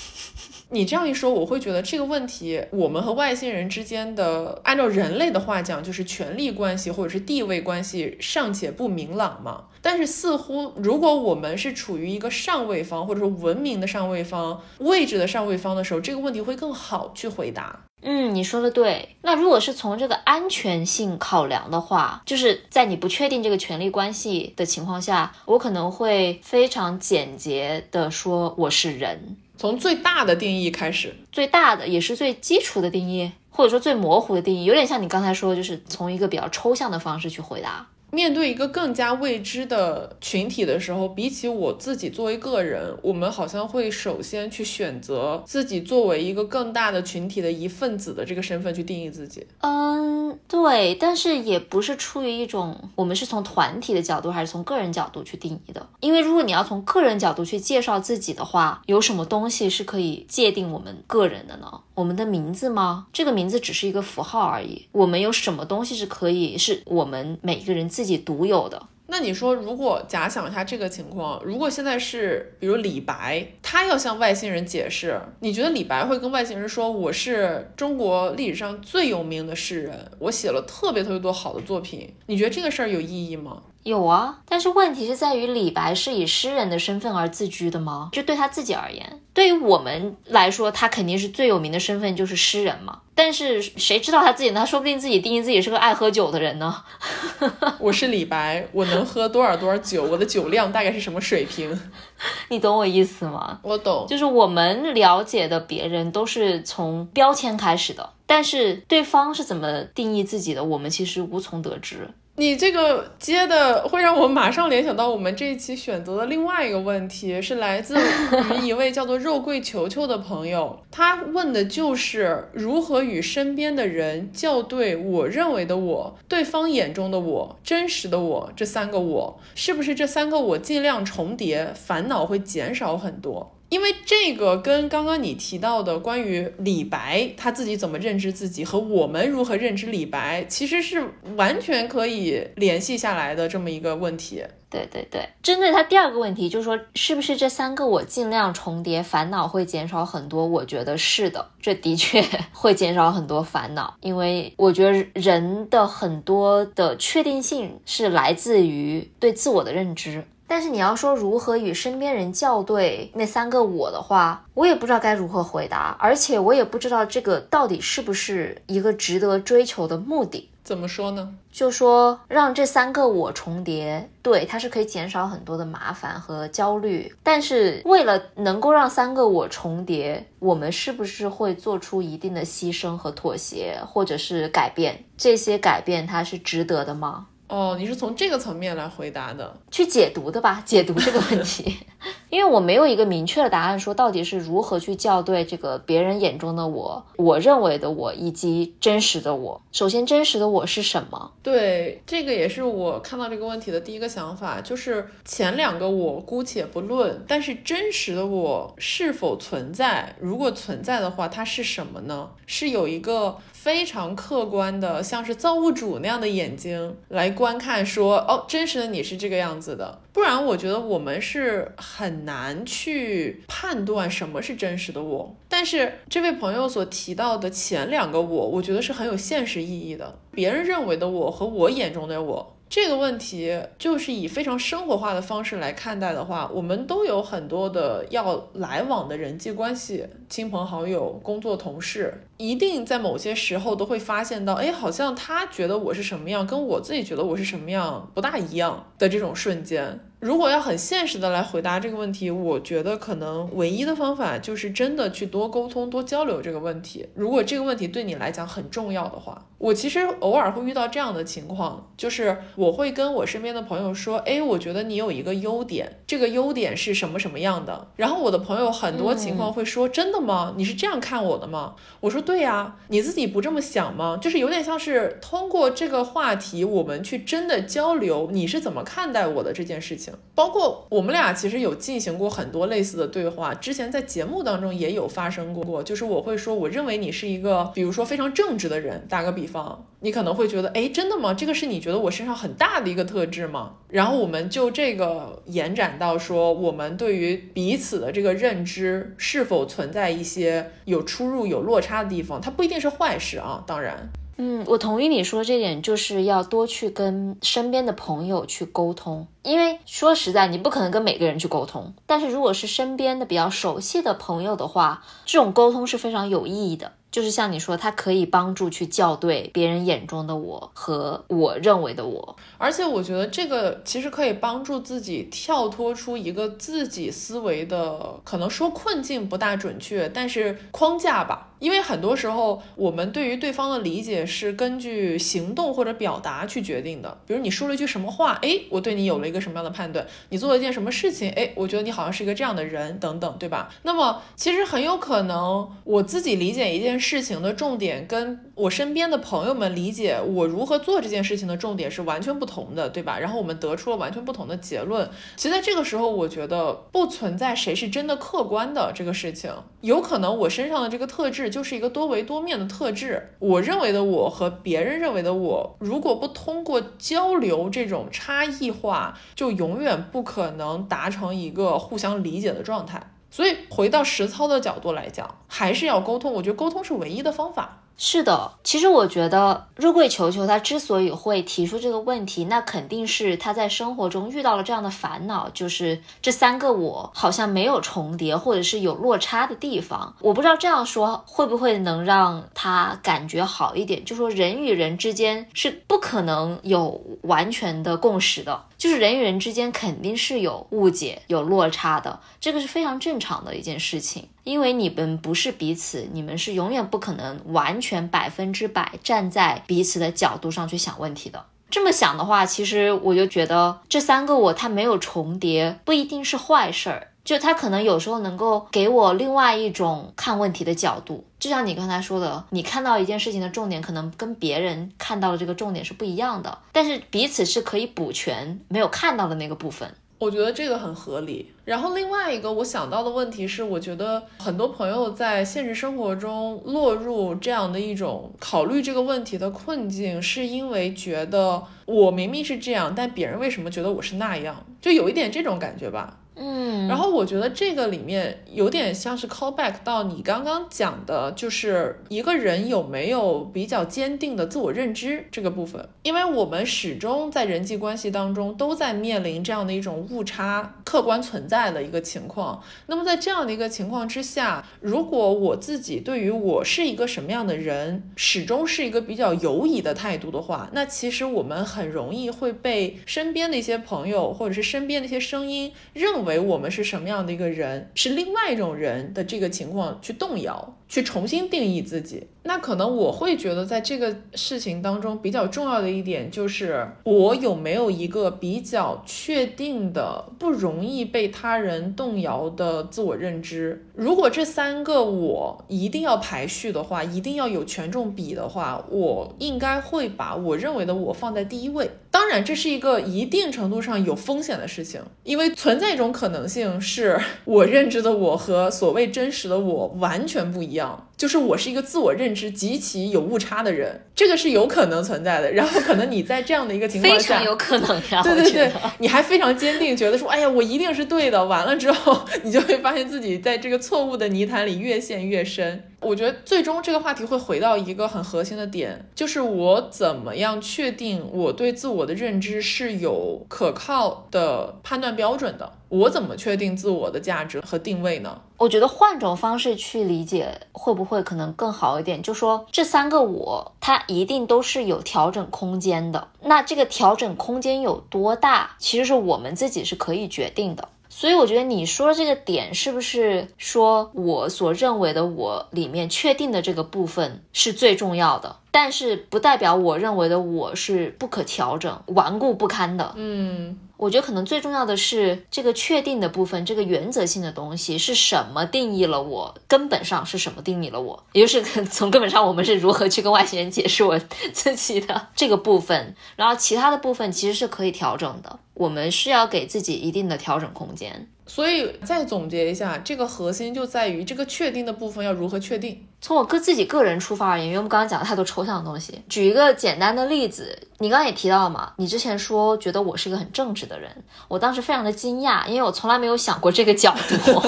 B: 你这样一说，我会觉得这个问题，我们和外星人之间的，按照人类的话讲，就是权力关系或者是地位关系尚且不明朗嘛。但是似乎，如果我们是处于一个上位方，或者说文明的上位方、位置的上位方的时候，这个问题会更好去回答。
A: 嗯，你说的对。那如果是从这个安全性考量的话，就是在你不确定这个权力关系的情况下，我可能会非常简洁的说我是人。
B: 从最大的定义开始，
A: 最大的也是最基础的定义，或者说最模糊的定义，有点像你刚才说，就是从一个比较抽象的方式去回答。
B: 面对一个更加未知的群体的时候，比起我自己作为个人，我们好像会首先去选择自己作为一个更大的群体的一份子的这个身份去定义自己。
A: 嗯，对，但是也不是出于一种我们是从团体的角度还是从个人角度去定义的。因为如果你要从个人角度去介绍自己的话，有什么东西是可以界定我们个人的呢？我们的名字吗？这个名字只是一个符号而已。我们有什么东西是可以是我们每个人自己独有的？
B: 那你说，如果假想一下这个情况，如果现在是比如李白，他要向外星人解释，你觉得李白会跟外星人说我是中国历史上最有名的诗人，我写了特别特别多好的作品，你觉得这个事儿有意义吗？
A: 有啊，但是问题是在于李白是以诗人的身份而自居的吗？就对他自己而言，对于我们来说，他肯定是最有名的身份就是诗人嘛。但是谁知道他自己呢？他说不定自己定义自己是个爱喝酒的人呢。
B: 我是李白，我能喝多少多少酒？我的酒量大概是什么水平？
A: 你懂我意思吗？
B: 我懂，
A: 就是我们了解的别人都是从标签开始的，但是对方是怎么定义自己的，我们其实无从得知。
B: 你这个接的会让我马上联想到我们这一期选择的另外一个问题，是来自于一位叫做肉桂球球的朋友，他问的就是如何与身边的人校对我认为的我、对方眼中的我、真实的我这三个我，是不是这三个我尽量重叠，烦恼会减少很多？因为这个跟刚刚你提到的关于李白他自己怎么认知自己和我们如何认知李白，其实是完全可以联系下来的这么一个问题。
A: 对对对，针对他第二个问题，就是说是不是这三个我尽量重叠，烦恼会减少很多？我觉得是的，这的确会减少很多烦恼，因为我觉得人的很多的确定性是来自于对自我的认知。但是你要说如何与身边人校对那三个我的话，我也不知道该如何回答，而且我也不知道这个到底是不是一个值得追求的目的。
B: 怎么说呢？
A: 就说让这三个我重叠，对，它是可以减少很多的麻烦和焦虑。但是为了能够让三个我重叠，我们是不是会做出一定的牺牲和妥协，或者是改变？这些改变它是值得的吗？
B: 哦，你是从这个层面来回答的，
A: 去解读的吧？解读这个问题。因为我没有一个明确的答案，说到底是如何去校对这个别人眼中的我，我认为的我，以及真实的我。首先，真实的我是什么？
B: 对，这个也是我看到这个问题的第一个想法，就是前两个我姑且不论，但是真实的我是否存在？如果存在的话，它是什么呢？是有一个。非常客观的，像是造物主那样的眼睛来观看，说哦，真实的你是这个样子的。不然，我觉得我们是很难去判断什么是真实的我。但是这位朋友所提到的前两个我，我觉得是很有现实意义的。别人认为的我和我眼中的我。这个问题就是以非常生活化的方式来看待的话，我们都有很多的要来往的人际关系，亲朋好友、工作同事，一定在某些时候都会发现到，哎，好像他觉得我是什么样，跟我自己觉得我是什么样不大一样的这种瞬间。如果要很现实的来回答这个问题，我觉得可能唯一的方法就是真的去多沟通、多交流这个问题。如果这个问题对你来讲很重要的话，我其实偶尔会遇到这样的情况，就是我会跟我身边的朋友说：“哎，我觉得你有一个优点，这个优点是什么什么样的？”然后我的朋友很多情况会说：“真的吗？你是这样看我的吗？”我说：“对呀，你自己不这么想吗？”就是有点像是通过这个话题，我们去真的交流，你是怎么看待我的这件事情。包括我们俩其实有进行过很多类似的对话，之前在节目当中也有发生过。就是我会说，我认为你是一个，比如说非常正直的人。打个比方，你可能会觉得，哎，真的吗？这个是你觉得我身上很大的一个特质吗？然后我们就这个延展到说，我们对于彼此的这个认知是否存在一些有出入、有落差的地方？它不一定是坏事啊，当然。
A: 嗯，我同意你说这点，就是要多去跟身边的朋友去沟通，因为说实在，你不可能跟每个人去沟通。但是如果是身边的比较熟悉的朋友的话，这种沟通是非常有意义的。就是像你说，它可以帮助去校对别人眼中的我和我认为的我，
B: 而且我觉得这个其实可以帮助自己跳脱出一个自己思维的，可能说困境不大准确，但是框架吧。因为很多时候，我们对于对方的理解是根据行动或者表达去决定的。比如你说了一句什么话，哎，我对你有了一个什么样的判断；你做了一件什么事情，哎，我觉得你好像是一个这样的人，等等，对吧？那么其实很有可能，我自己理解一件事情的重点，跟我身边的朋友们理解我如何做这件事情的重点是完全不同的，对吧？然后我们得出了完全不同的结论。其实在这个时候，我觉得不存在谁是真的客观的这个事情，有可能我身上的这个特质。就是一个多维多面的特质。我认为的我和别人认为的我，如果不通过交流这种差异化，就永远不可能达成一个互相理解的状态。所以回到实操的角度来讲，还是要沟通。我觉得沟通是唯一的方法。
A: 是的，其实我觉得肉桂球球他之所以会提出这个问题，那肯定是他在生活中遇到了这样的烦恼，就是这三个我好像没有重叠，或者是有落差的地方。我不知道这样说会不会能让他感觉好一点。就说人与人之间是不可能有完全的共识的。就是人与人之间肯定是有误解、有落差的，这个是非常正常的一件事情。因为你们不是彼此，你们是永远不可能完全百分之百站在彼此的角度上去想问题的。这么想的话，其实我就觉得这三个我它没有重叠，不一定是坏事儿。就他可能有时候能够给我另外一种看问题的角度，就像你刚才说的，你看到一件事情的重点可能跟别人看到的这个重点是不一样的，但是彼此是可以补全没有看到的那个部分。
B: 我觉得这个很合理。然后另外一个我想到的问题是，我觉得很多朋友在现实生活中落入这样的一种考虑这个问题的困境，是因为觉得我明明是这样，但别人为什么觉得我是那样？就有一点这种感觉吧。
A: 嗯，
B: 然后我觉得这个里面有点像是 call back 到你刚刚讲的，就是一个人有没有比较坚定的自我认知这个部分，因为我们始终在人际关系当中都在面临这样的一种误差客观存在的一个情况。那么在这样的一个情况之下，如果我自己对于我是一个什么样的人，始终是一个比较犹疑的态度的话，那其实我们很容易会被身边的一些朋友或者是身边的一些声音认。为我们是什么样的一个人，是另外一种人的这个情况去动摇。去重新定义自己，那可能我会觉得，在这个事情当中比较重要的一点就是，我有没有一个比较确定的、不容易被他人动摇的自我认知。如果这三个我一定要排序的话，一定要有权重比的话，我应该会把我认为的我放在第一位。当然，这是一个一定程度上有风险的事情，因为存在一种可能性，是我认知的我和所谓真实的我完全不一。样。就是我是一个自我认知极其有误差的人，这个是有可能存在的。然后可能你在这样的一个情况下，
A: 非常有可能呀。
B: 对对对，你还非常坚定，觉得说，哎呀，我一定是对的。完了之后，你就会发现自己在这个错误的泥潭里越陷越深。我觉得最终这个话题会回到一个很核心的点，就是我怎么样确定我对自我的认知是有可靠的判断标准的？我怎么确定自我的价值和定位呢？
A: 我觉得换种方式去理解，会不会会可能更好一点？就说这三个我，它一定都是有调整空间的。那这个调整空间有多大，其实是我们自己是可以决定的。所以我觉得你说的这个点，是不是说我所认为的我里面确定的这个部分是最重要的？但是不代表我认为的我是不可调整、顽固不堪的。
B: 嗯，
A: 我觉得可能最重要的是这个确定的部分，这个原则性的东西是什么定义了我？根本上是什么定义了我？也就是 从根本上，我们是如何去跟外星人解释我自己的这个部分？然后其他的部分其实是可以调整的。我们是要给自己一定的调整空间。
B: 所以再总结一下，这个核心就在于这个确定的部分要如何确定。
A: 从我个自己个人出发而言，因为我们刚刚讲了太多抽象的东西，举一个简单的例子，你刚刚也提到了嘛，你之前说觉得我是一个很正直的人，我当时非常的惊讶，因为我从来没有想过这个角度，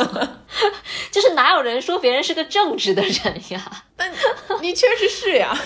A: 就是哪有人说别人是个正直的人呀？
B: 但你确实是呀，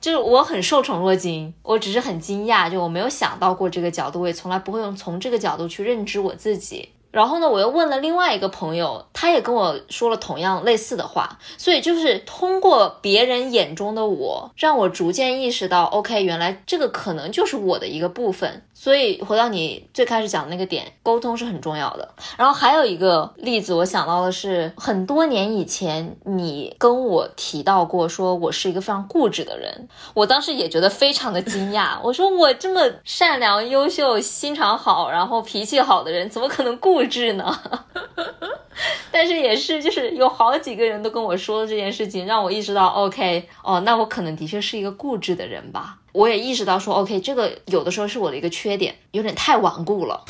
A: 就是我很受宠若惊，我只是很惊讶，就我没有想到过这个角度，我也从来不会用从这个角度去认知我自己。然后呢，我又问了另外一个朋友，他也跟我说了同样类似的话，所以就是通过别人眼中的我，让我逐渐意识到，OK，原来这个可能就是我的一个部分。所以回到你最开始讲的那个点，沟通是很重要的。然后还有一个例子，我想到的是很多年以前你跟我提到过，说我是一个非常固执的人，我当时也觉得非常的惊讶。我说我这么善良、优秀、心肠好，然后脾气好的人，怎么可能固执呢？但是也是，就是有好几个人都跟我说了这件事情，让我意识到，OK，哦，那我可能的确是一个固执的人吧。我也意识到说，OK，这个有的时候是我的一个缺点，有点太顽固了，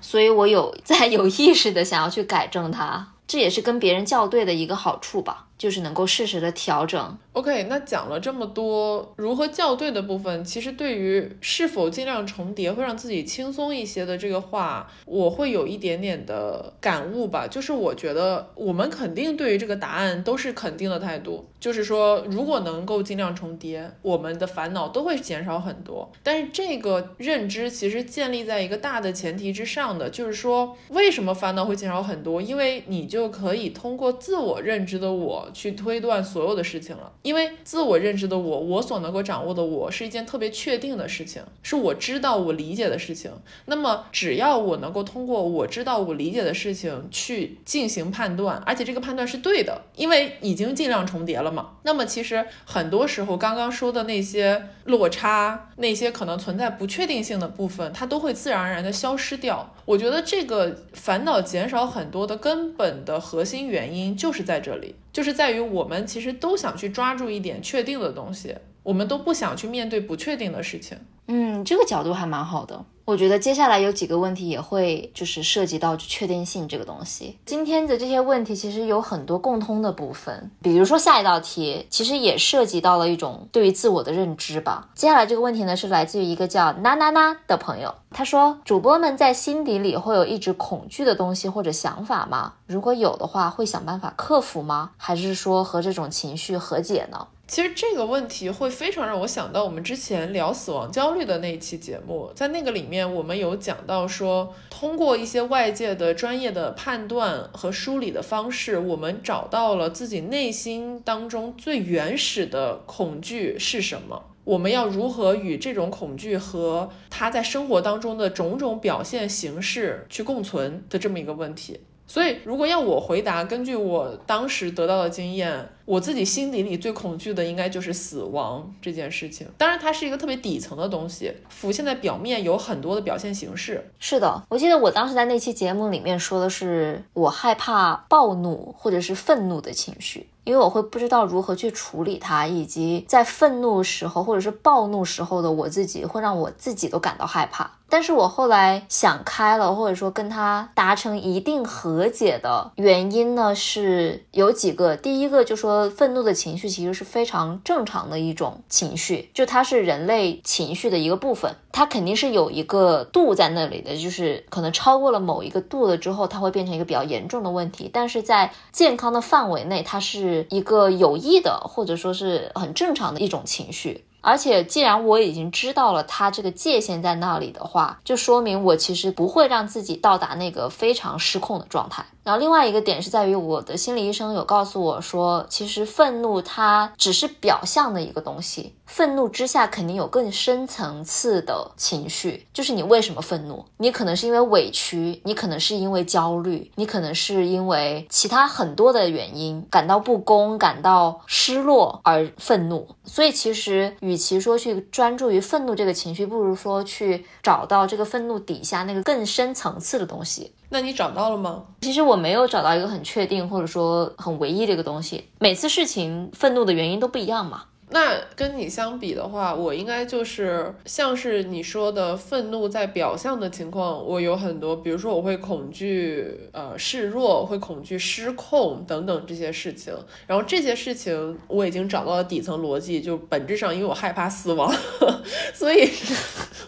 A: 所以我有在有意识的想要去改正它，这也是跟别人校对的一个好处吧。就是能够适时的调整。
B: OK，那讲了这么多如何校对的部分，其实对于是否尽量重叠会让自己轻松一些的这个话，我会有一点点的感悟吧。就是我觉得我们肯定对于这个答案都是肯定的态度，就是说如果能够尽量重叠，我们的烦恼都会减少很多。但是这个认知其实建立在一个大的前提之上的，就是说为什么烦恼会减少很多？因为你就可以通过自我认知的我。去推断所有的事情了，因为自我认知的我，我所能够掌握的我是一件特别确定的事情，是我知道我理解的事情。那么只要我能够通过我知道我理解的事情去进行判断，而且这个判断是对的，因为已经尽量重叠了嘛。那么其实很多时候刚刚说的那些落差，那些可能存在不确定性的部分，它都会自然而然的消失掉。我觉得这个烦恼减少很多的根本的核心原因就是在这里。就是在于我们其实都想去抓住一点确定的东西，我们都不想去面对不确定的事情。
A: 嗯，这个角度还蛮好的。我觉得接下来有几个问题也会就是涉及到确定性这个东西。今天的这些问题其实有很多共通的部分，比如说下一道题其实也涉及到了一种对于自我的认知吧。接下来这个问题呢是来自于一个叫娜娜娜的朋友，他说：主播们在心底里会有一直恐惧的东西或者想法吗？如果有的话，会想办法克服吗？还是说和这种情绪和解呢？
B: 其实这个问题会非常让我想到我们之前聊死亡焦虑的那一期节目，在那个里面我们有讲到说，通过一些外界的专业的判断和梳理的方式，我们找到了自己内心当中最原始的恐惧是什么。我们要如何与这种恐惧和他在生活当中的种种表现形式去共存的这么一个问题。所以，如果要我回答，根据我当时得到的经验。我自己心底里最恐惧的应该就是死亡这件事情。当然，它是一个特别底层的东西，浮现在表面有很多的表现形式。
A: 是的，我记得我当时在那期节目里面说的是，我害怕暴怒或者是愤怒的情绪，因为我会不知道如何去处理它，以及在愤怒时候或者是暴怒时候的我自己会让我自己都感到害怕。但是我后来想开了，或者说跟他达成一定和解的原因呢，是有几个。第一个就说。愤怒的情绪其实是非常正常的一种情绪，就它是人类情绪的一个部分，它肯定是有一个度在那里的，就是可能超过了某一个度了之后，它会变成一个比较严重的问题。但是在健康的范围内，它是一个有益的，或者说是很正常的一种情绪。而且，既然我已经知道了它这个界限在那里的话，就说明我其实不会让自己到达那个非常失控的状态。然后，另外一个点是在于，我的心理医生有告诉我说，其实愤怒它只是表象的一个东西，愤怒之下肯定有更深层次的情绪，就是你为什么愤怒？你可能是因为委屈，你可能是因为焦虑，你可能是因为其他很多的原因感到不公、感到失落而愤怒。所以，其实。与其说去专注于愤怒这个情绪，不如说去找到这个愤怒底下那个更深层次的东西。
B: 那你找到了吗？
A: 其实我没有找到一个很确定或者说很唯一的一个东西。每次事情愤怒的原因都不一样嘛。
B: 那跟你相比的话，我应该就是像是你说的愤怒在表象的情况，我有很多，比如说我会恐惧呃示弱，会恐惧失控等等这些事情。然后这些事情我已经找到了底层逻辑，就本质上因为我害怕死亡，所以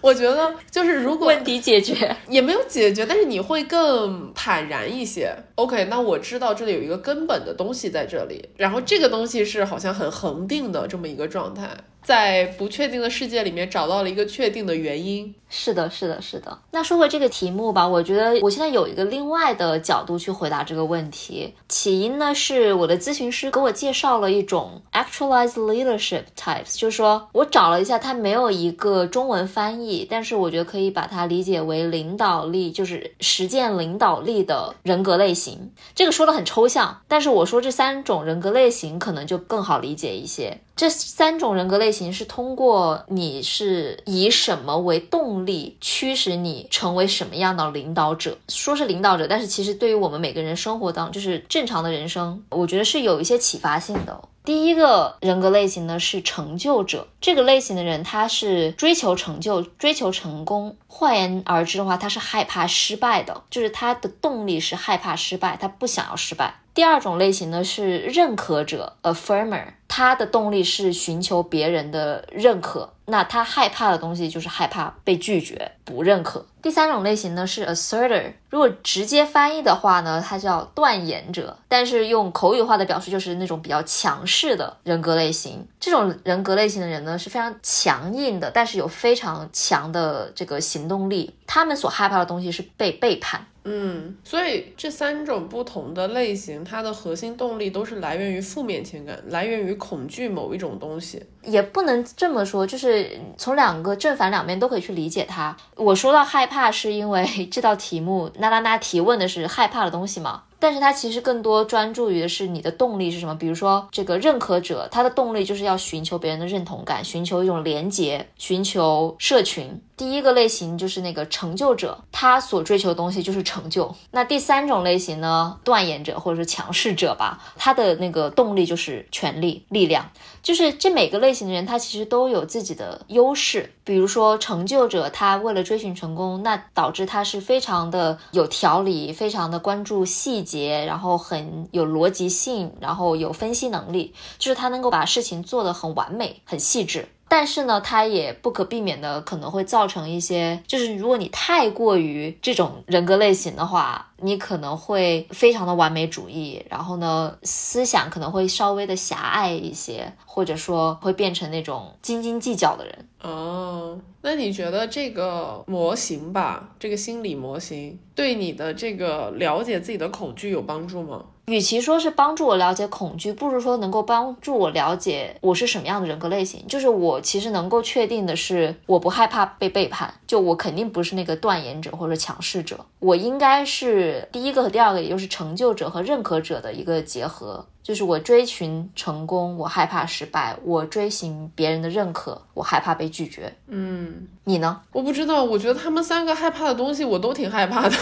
B: 我觉得就是如果
A: 问题解决
B: 也没有解决，但是你会更坦然一些。OK，那我知道这里有一个根本的东西在这里，然后这个东西是好像很恒定的这么一个状态。在不确定的世界里面找到了一个确定的原因。
A: 是的，是的，是的。那说回这个题目吧，我觉得我现在有一个另外的角度去回答这个问题。起因呢是我的咨询师给我介绍了一种 actualized leadership types，就是说我找了一下，它没有一个中文翻译，但是我觉得可以把它理解为领导力，就是实践领导力的人格类型。这个说的很抽象，但是我说这三种人格类型可能就更好理解一些。这三种人格类型是通过你是以什么为动力驱使你成为什么样的领导者？说是领导者，但是其实对于我们每个人生活当就是正常的人生，我觉得是有一些启发性的。第一个人格类型呢是成就者，这个类型的人他是追求成就、追求成功。换言而之的话，他是害怕失败的，就是他的动力是害怕失败，他不想要失败。第二种类型呢是认可者，affirmer，他的动力是寻求别人的认可，那他害怕的东西就是害怕被拒绝、不认可。第三种类型呢是 asserter，如果直接翻译的话呢，它叫断言者，但是用口语化的表述就是那种比较强势的人格类型。这种人格类型的人呢是非常强硬的，但是有非常强的这个行动力。他们所害怕的东西是被背叛。
B: 嗯，所以这三种不同的类型，它的核心动力都是来源于负面情感，来源于恐惧某一种东西。
A: 也不能这么说，就是从两个正反两面都可以去理解它。我说到害怕，是因为这道题目娜娜娜提问的是害怕的东西嘛？但是它其实更多专注于的是你的动力是什么？比如说这个认可者，他的动力就是要寻求别人的认同感，寻求一种连结，寻求社群。第一个类型就是那个成就者，他所追求的东西就是成就。那第三种类型呢，断言者或者是强势者吧，他的那个动力就是权力、力量。就是这每个类型的人，他其实都有自己的优势。比如说成就者，他为了追寻成功，那导致他是非常的有条理，非常的关注细节，然后很有逻辑性，然后有分析能力，就是他能够把事情做得很完美、很细致。但是呢，它也不可避免的可能会造成一些，就是如果你太过于这种人格类型的话，你可能会非常的完美主义，然后呢，思想可能会稍微的狭隘一些，或者说会变成那种斤斤计较的人。
B: 哦，那你觉得这个模型吧，这个心理模型对你的这个了解自己的恐惧有帮助吗？
A: 与其说是帮助我了解恐惧，不如说能够帮助我了解我是什么样的人格类型。就是我其实能够确定的是，我不害怕被背叛，就我肯定不是那个断言者或者强势者，我应该是第一个和第二个，也就是成就者和认可者的一个结合。就是我追寻成功，我害怕失败；我追寻别人的认可，我害怕被拒绝。
B: 嗯，
A: 你呢？
B: 我不知道，我觉得他们三个害怕的东西，我都挺害怕的，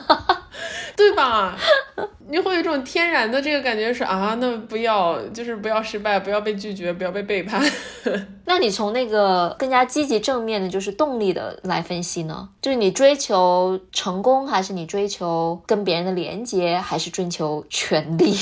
B: 对吧？你会有一种天然的这个感觉是啊，那不要，就是不要失败，不要被拒绝，不要被背叛。
A: 那你从那个更加积极正面的，就是动力的来分析呢？就是你追求成功，还是你追求跟别人的连接，还是追求权利？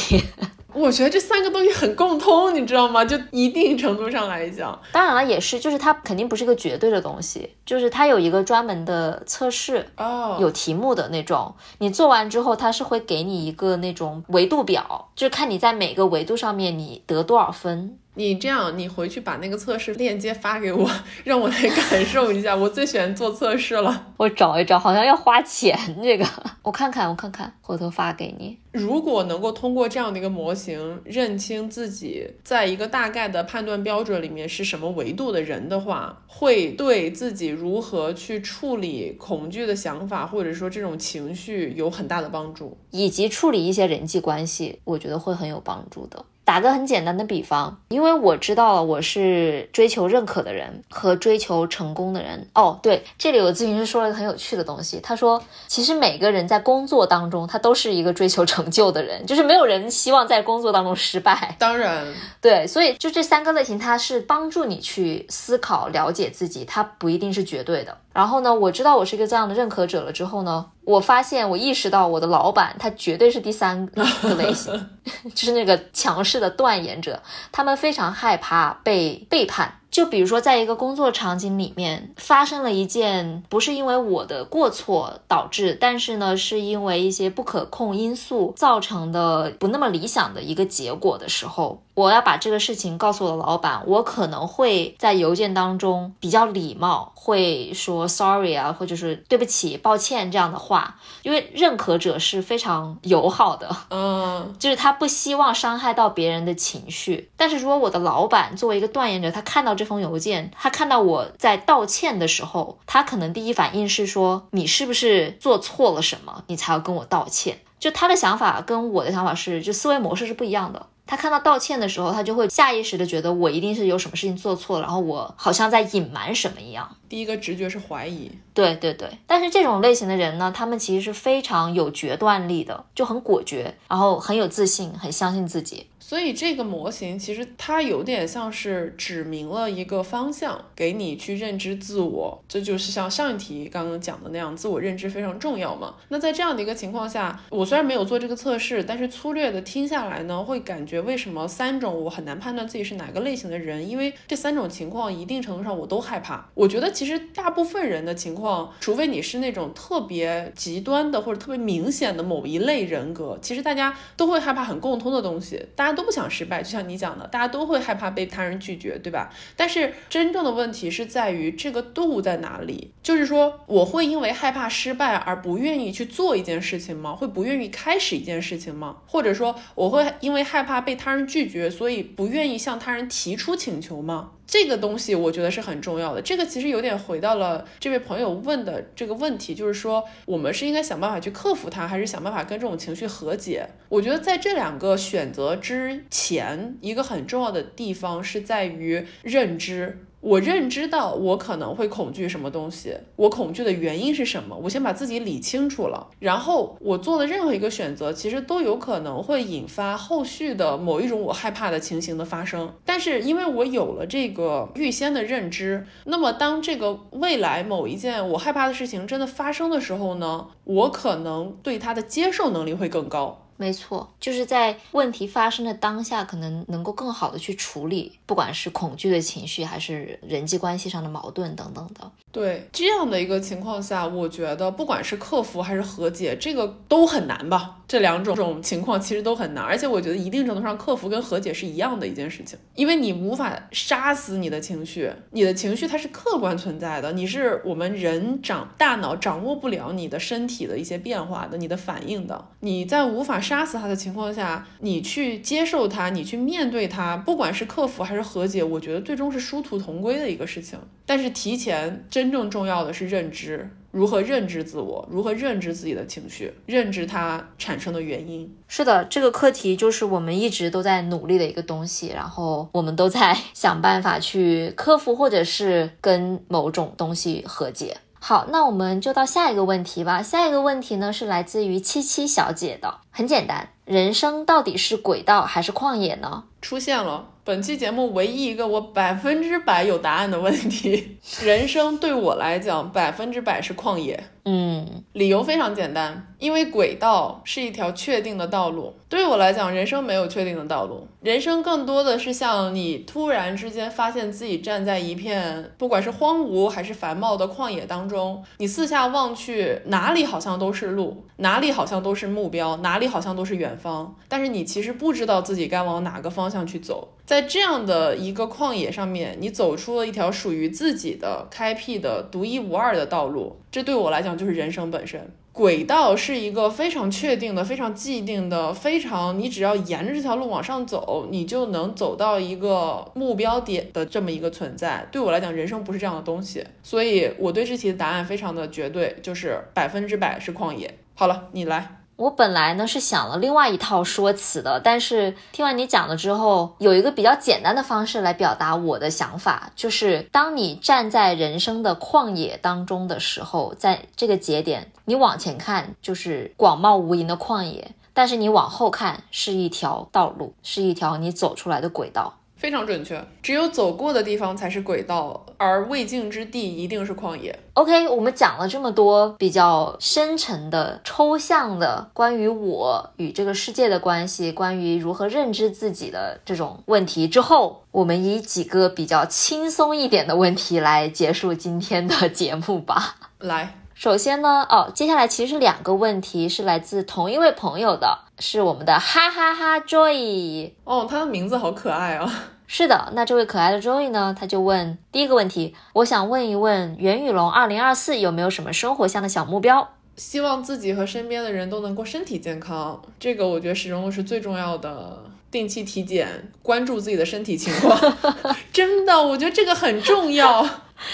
B: 我觉得这三个东西很共通，你知道吗？就一定程度上来讲，
A: 当然了，也是，就是它肯定不是个绝对的东西，就是它有一个专门的测试
B: 哦，
A: 有题目的那种，你做完之后，它是会给你一个那种维度表，就是看你在每个维度上面你得多少分。
B: 你这样，你回去把那个测试链接发给我，让我来感受一下。我最喜欢做测试了。
A: 我找一找，好像要花钱。这个我看看，我看看，回头发给你。
B: 如果能够通过这样的一个模型认清自己在一个大概的判断标准里面是什么维度的人的话，会对自己如何去处理恐惧的想法或者说这种情绪有很大的帮助，
A: 以及处理一些人际关系，我觉得会很有帮助的。打个很简单的比方，因为我知道了我是追求认可的人和追求成功的人。哦，对，这里有咨询师说了一个很有趣的东西，他说，其实每个人在工作当中，他都是一个追求成就的人，就是没有人希望在工作当中失败。
B: 当然，
A: 对，所以就这三个类型，它是帮助你去思考、了解自己，它不一定是绝对的。然后呢，我知道我是一个这样的认可者了之后呢，我发现我意识到我的老板他绝对是第三个类型，就是那个强势的断言者，他们非常害怕被背叛。就比如说，在一个工作场景里面发生了一件不是因为我的过错导致，但是呢，是因为一些不可控因素造成的不那么理想的一个结果的时候，我要把这个事情告诉我的老板，我可能会在邮件当中比较礼貌，会说 sorry 啊，或者是对不起、抱歉这样的话，因为认可者是非常友好的，
B: 嗯，
A: 就是他不希望伤害到别人的情绪。但是如果我的老板作为一个断言者，他看到这封邮件，他看到我在道歉的时候，他可能第一反应是说你是不是做错了什么，你才要跟我道歉？就他的想法跟我的想法是，就思维模式是不一样的。他看到道歉的时候，他就会下意识的觉得我一定是有什么事情做错了，然后我好像在隐瞒什么一样。
B: 第一个直觉是怀疑，
A: 对对对。但是这种类型的人呢，他们其实是非常有决断力的，就很果决，然后很有自信，很相信自己。
B: 所以这个模型其实它有点像是指明了一个方向，给你去认知自我。这就是像上一题刚刚讲的那样，自我认知非常重要嘛。那在这样的一个情况下，我虽然没有做这个测试，但是粗略的听下来呢，会感觉为什么三种我很难判断自己是哪个类型的人，因为这三种情况一定程度上我都害怕。我觉得其实大部分人的情况，除非你是那种特别极端的或者特别明显的某一类人格，其实大家都会害怕很共通的东西，大家。都不想失败，就像你讲的，大家都会害怕被他人拒绝，对吧？但是真正的问题是在于这个度在哪里？就是说，我会因为害怕失败而不愿意去做一件事情吗？会不愿意开始一件事情吗？或者说，我会因为害怕被他人拒绝，所以不愿意向他人提出请求吗？这个东西我觉得是很重要的。这个其实有点回到了这位朋友问的这个问题，就是说我们是应该想办法去克服它，还是想办法跟这种情绪和解？我觉得在这两个选择之前，一个很重要的地方是在于认知。我认知到我可能会恐惧什么东西，我恐惧的原因是什么？我先把自己理清楚了，然后我做的任何一个选择，其实都有可能会引发后续的某一种我害怕的情形的发生。但是因为我有了这个预先的认知，那么当这个未来某一件我害怕的事情真的发生的时候呢，我可能对它的接受能力会更高。
A: 没错，就是在问题发生的当下，可能能够更好的去处理，不管是恐惧的情绪，还是人际关系上的矛盾等等的。
B: 对这样的一个情况下，我觉得不管是克服还是和解，这个都很难吧？这两种种情况其实都很难，而且我觉得一定程度上，克服跟和解是一样的一件事情，因为你无法杀死你的情绪，你的情绪它是客观存在的，你是我们人掌大脑掌握不了你的身体的一些变化的，你的反应的，你在无法。杀死他的情况下，你去接受它，你去面对它，不管是克服还是和解，我觉得最终是殊途同归的一个事情。但是提前真正重要的是认知。如何认知自我？如何认知自己的情绪？认知它产生的原因？
A: 是的，这个课题就是我们一直都在努力的一个东西，然后我们都在 想办法去克服，或者是跟某种东西和解。好，那我们就到下一个问题吧。下一个问题呢是来自于七七小姐的，很简单，人生到底是轨道还是旷野呢？
B: 出现了。本期节目唯一一个我百分之百有答案的问题：人生对我来讲百分之百是旷野。
A: 嗯，
B: 理由非常简单，因为轨道是一条确定的道路。对于我来讲，人生没有确定的道路，人生更多的是像你突然之间发现自己站在一片不管是荒芜还是繁茂的旷野当中，你四下望去，哪里好像都是路，哪里好像都是目标，哪里好像都是远方，但是你其实不知道自己该往哪个方向去走。在这样的一个旷野上面，你走出了一条属于自己的、开辟的、独一无二的道路。这对我来讲就是人生本身。轨道是一个非常确定的、非常既定的、非常你只要沿着这条路往上走，你就能走到一个目标点的这么一个存在。对我来讲，人生不是这样的东西。所以我对这题的答案非常的绝对，就是百分之百是旷野。好了，你来。
A: 我本来呢是想了另外一套说辞的，但是听完你讲了之后，有一个比较简单的方式来表达我的想法，就是当你站在人生的旷野当中的时候，在这个节点，你往前看就是广袤无垠的旷野，但是你往后看是一条道路，是一条你走出来的轨道。
B: 非常准确，只有走过的地方才是轨道，而未竟之地一定是旷野。
A: OK，我们讲了这么多比较深沉的、抽象的关于我与这个世界的关系，关于如何认知自己的这种问题之后，我们以几个比较轻松一点的问题来结束今天的节目吧。
B: 来，
A: 首先呢，哦，接下来其实是两个问题，是来自同一位朋友的。是我们的哈哈哈 Joy
B: 哦，他的名字好可爱啊！
A: 是的，那这位可爱的 Joy 呢，他就问第一个问题，我想问一问袁宇龙，二零二四有没有什么生活上的小目标？
B: 希望自己和身边的人都能够身体健康，这个我觉得始终是最重要的。定期体检，关注自己的身体情况，真的，我觉得这个很重要。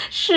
A: 是。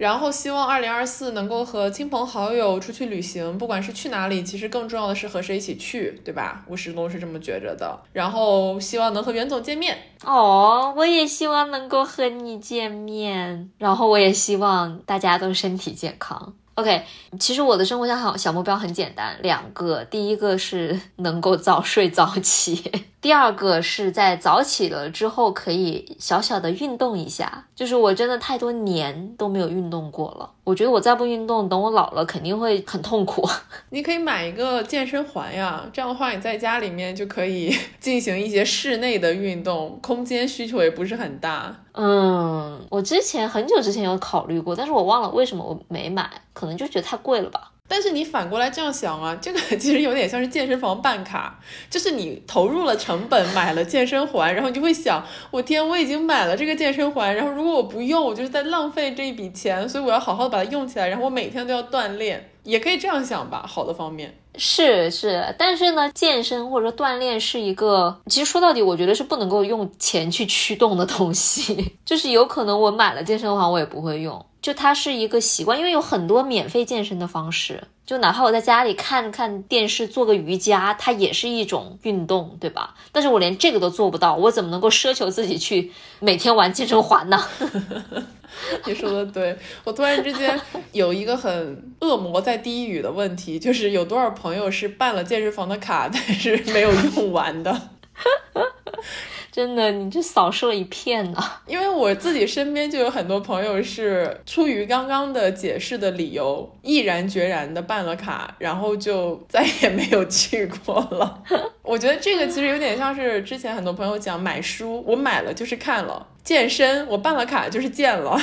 B: 然后希望二零二四能够和亲朋好友出去旅行，不管是去哪里，其实更重要的是和谁一起去，对吧？我始终是这么觉着的。然后希望能和袁总见面
A: 哦，我也希望能够和你见面。然后我也希望大家都身体健康。OK，其实我的生活小小目标很简单，两个，第一个是能够早睡早起，第二个是在早起了之后可以小小的运动一下。就是我真的太多年都没有运动过了，我觉得我再不运动，等我老了肯定会很痛苦。
B: 你可以买一个健身环呀，这样的话你在家里面就可以进行一些室内的运动，空间需求也不是很大。
A: 嗯，我之前很久之前有考虑过，但是我忘了为什么我没买，可能就觉得太贵了吧。
B: 但是你反过来这样想啊，这个其实有点像是健身房办卡，就是你投入了成本买了健身环，然后你就会想，我天，我已经买了这个健身环，然后如果我不用，我就是在浪费这一笔钱，所以我要好好的把它用起来，然后我每天都要锻炼，也可以这样想吧，好的方面。
A: 是是，但是呢，健身或者说锻炼是一个，其实说到底，我觉得是不能够用钱去驱动的东西。就是有可能我买了健身房，我也不会用，就它是一个习惯，因为有很多免费健身的方式，就哪怕我在家里看看电视，做个瑜伽，它也是一种运动，对吧？但是我连这个都做不到，我怎么能够奢求自己去每天玩健身环呢？
B: 你说的对，我突然之间有一个很恶魔在低语的问题，就是有多少朋友是办了健身房的卡，但是没有用完的？
A: 真的，你这扫射一片呢。
B: 因为我自己身边就有很多朋友是出于刚刚的解释的理由，毅然决然的办了卡，然后就再也没有去过了。我觉得这个其实有点像是之前很多朋友讲买书，我买了就是看了；健身，我办了卡就是健了。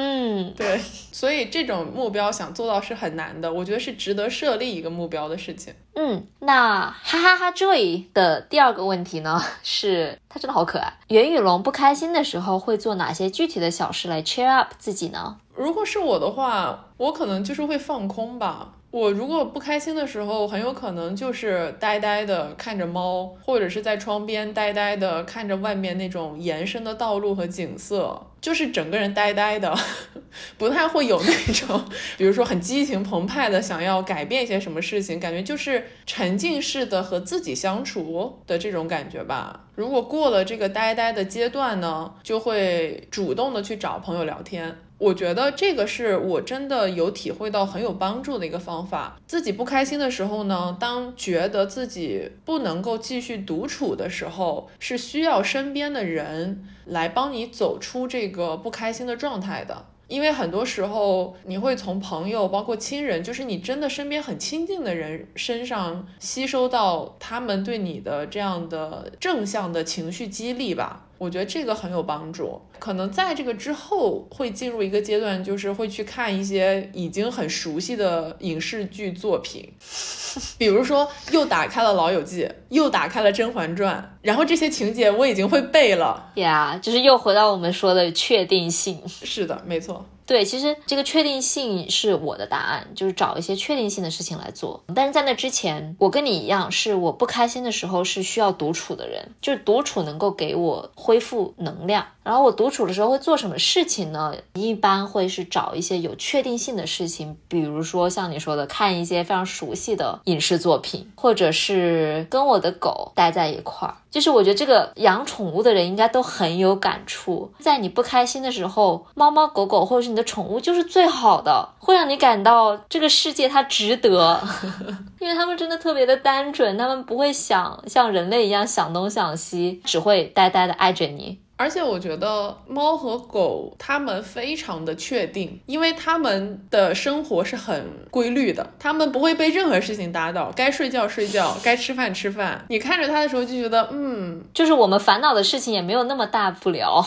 A: 嗯，
B: 对，所以这种目标想做到是很难的，我觉得是值得设立一个目标的事情。
A: 嗯，那哈哈哈 Joy 的第二个问题呢，是他真的好可爱。袁宇龙不开心的时候会做哪些具体的小事来 cheer up 自己呢？
B: 如果是我的话，我可能就是会放空吧。我如果不开心的时候，很有可能就是呆呆的看着猫，或者是在窗边呆呆的看着外面那种延伸的道路和景色，就是整个人呆呆的，不太会有那种，比如说很激情澎湃的想要改变一些什么事情，感觉就是沉浸式的和自己相处的这种感觉吧。如果过了这个呆呆的阶段呢，就会主动的去找朋友聊天。我觉得这个是我真的有体会到很有帮助的一个方法。自己不开心的时候呢，当觉得自己不能够继续独处的时候，是需要身边的人来帮你走出这个不开心的状态的。因为很多时候你会从朋友，包括亲人，就是你真的身边很亲近的人身上吸收到他们对你的这样的正向的情绪激励吧。我觉得这个很有帮助，可能在这个之后会进入一个阶段，就是会去看一些已经很熟悉的影视剧作品，比如说又打开了《老友记》，又打开了《甄嬛传》，然后这些情节我已经会背了。
A: 呀，就是又回到我们说的确定性。
B: 是的，没错。
A: 对，其实这个确定性是我的答案，就是找一些确定性的事情来做。但是在那之前，我跟你一样，是我不开心的时候是需要独处的人，就是独处能够给我恢复能量。然后我独处的时候会做什么事情呢？一般会是找一些有确定性的事情，比如说像你说的，看一些非常熟悉的影视作品，或者是跟我的狗待在一块儿。就是我觉得这个养宠物的人应该都很有感触，在你不开心的时候，猫猫狗狗或者是你的宠物就是最好的，会让你感到这个世界它值得，因为他们真的特别的单纯，他们不会想像人类一样想东想西，只会呆呆的爱着你。
B: 而且我觉得猫和狗它们非常的确定，因为它们的生活是很规律的，它们不会被任何事情打倒，该睡觉睡觉，该吃饭吃饭。你看着它的时候就觉得，嗯，
A: 就是我们烦恼的事情也没有那么大不了。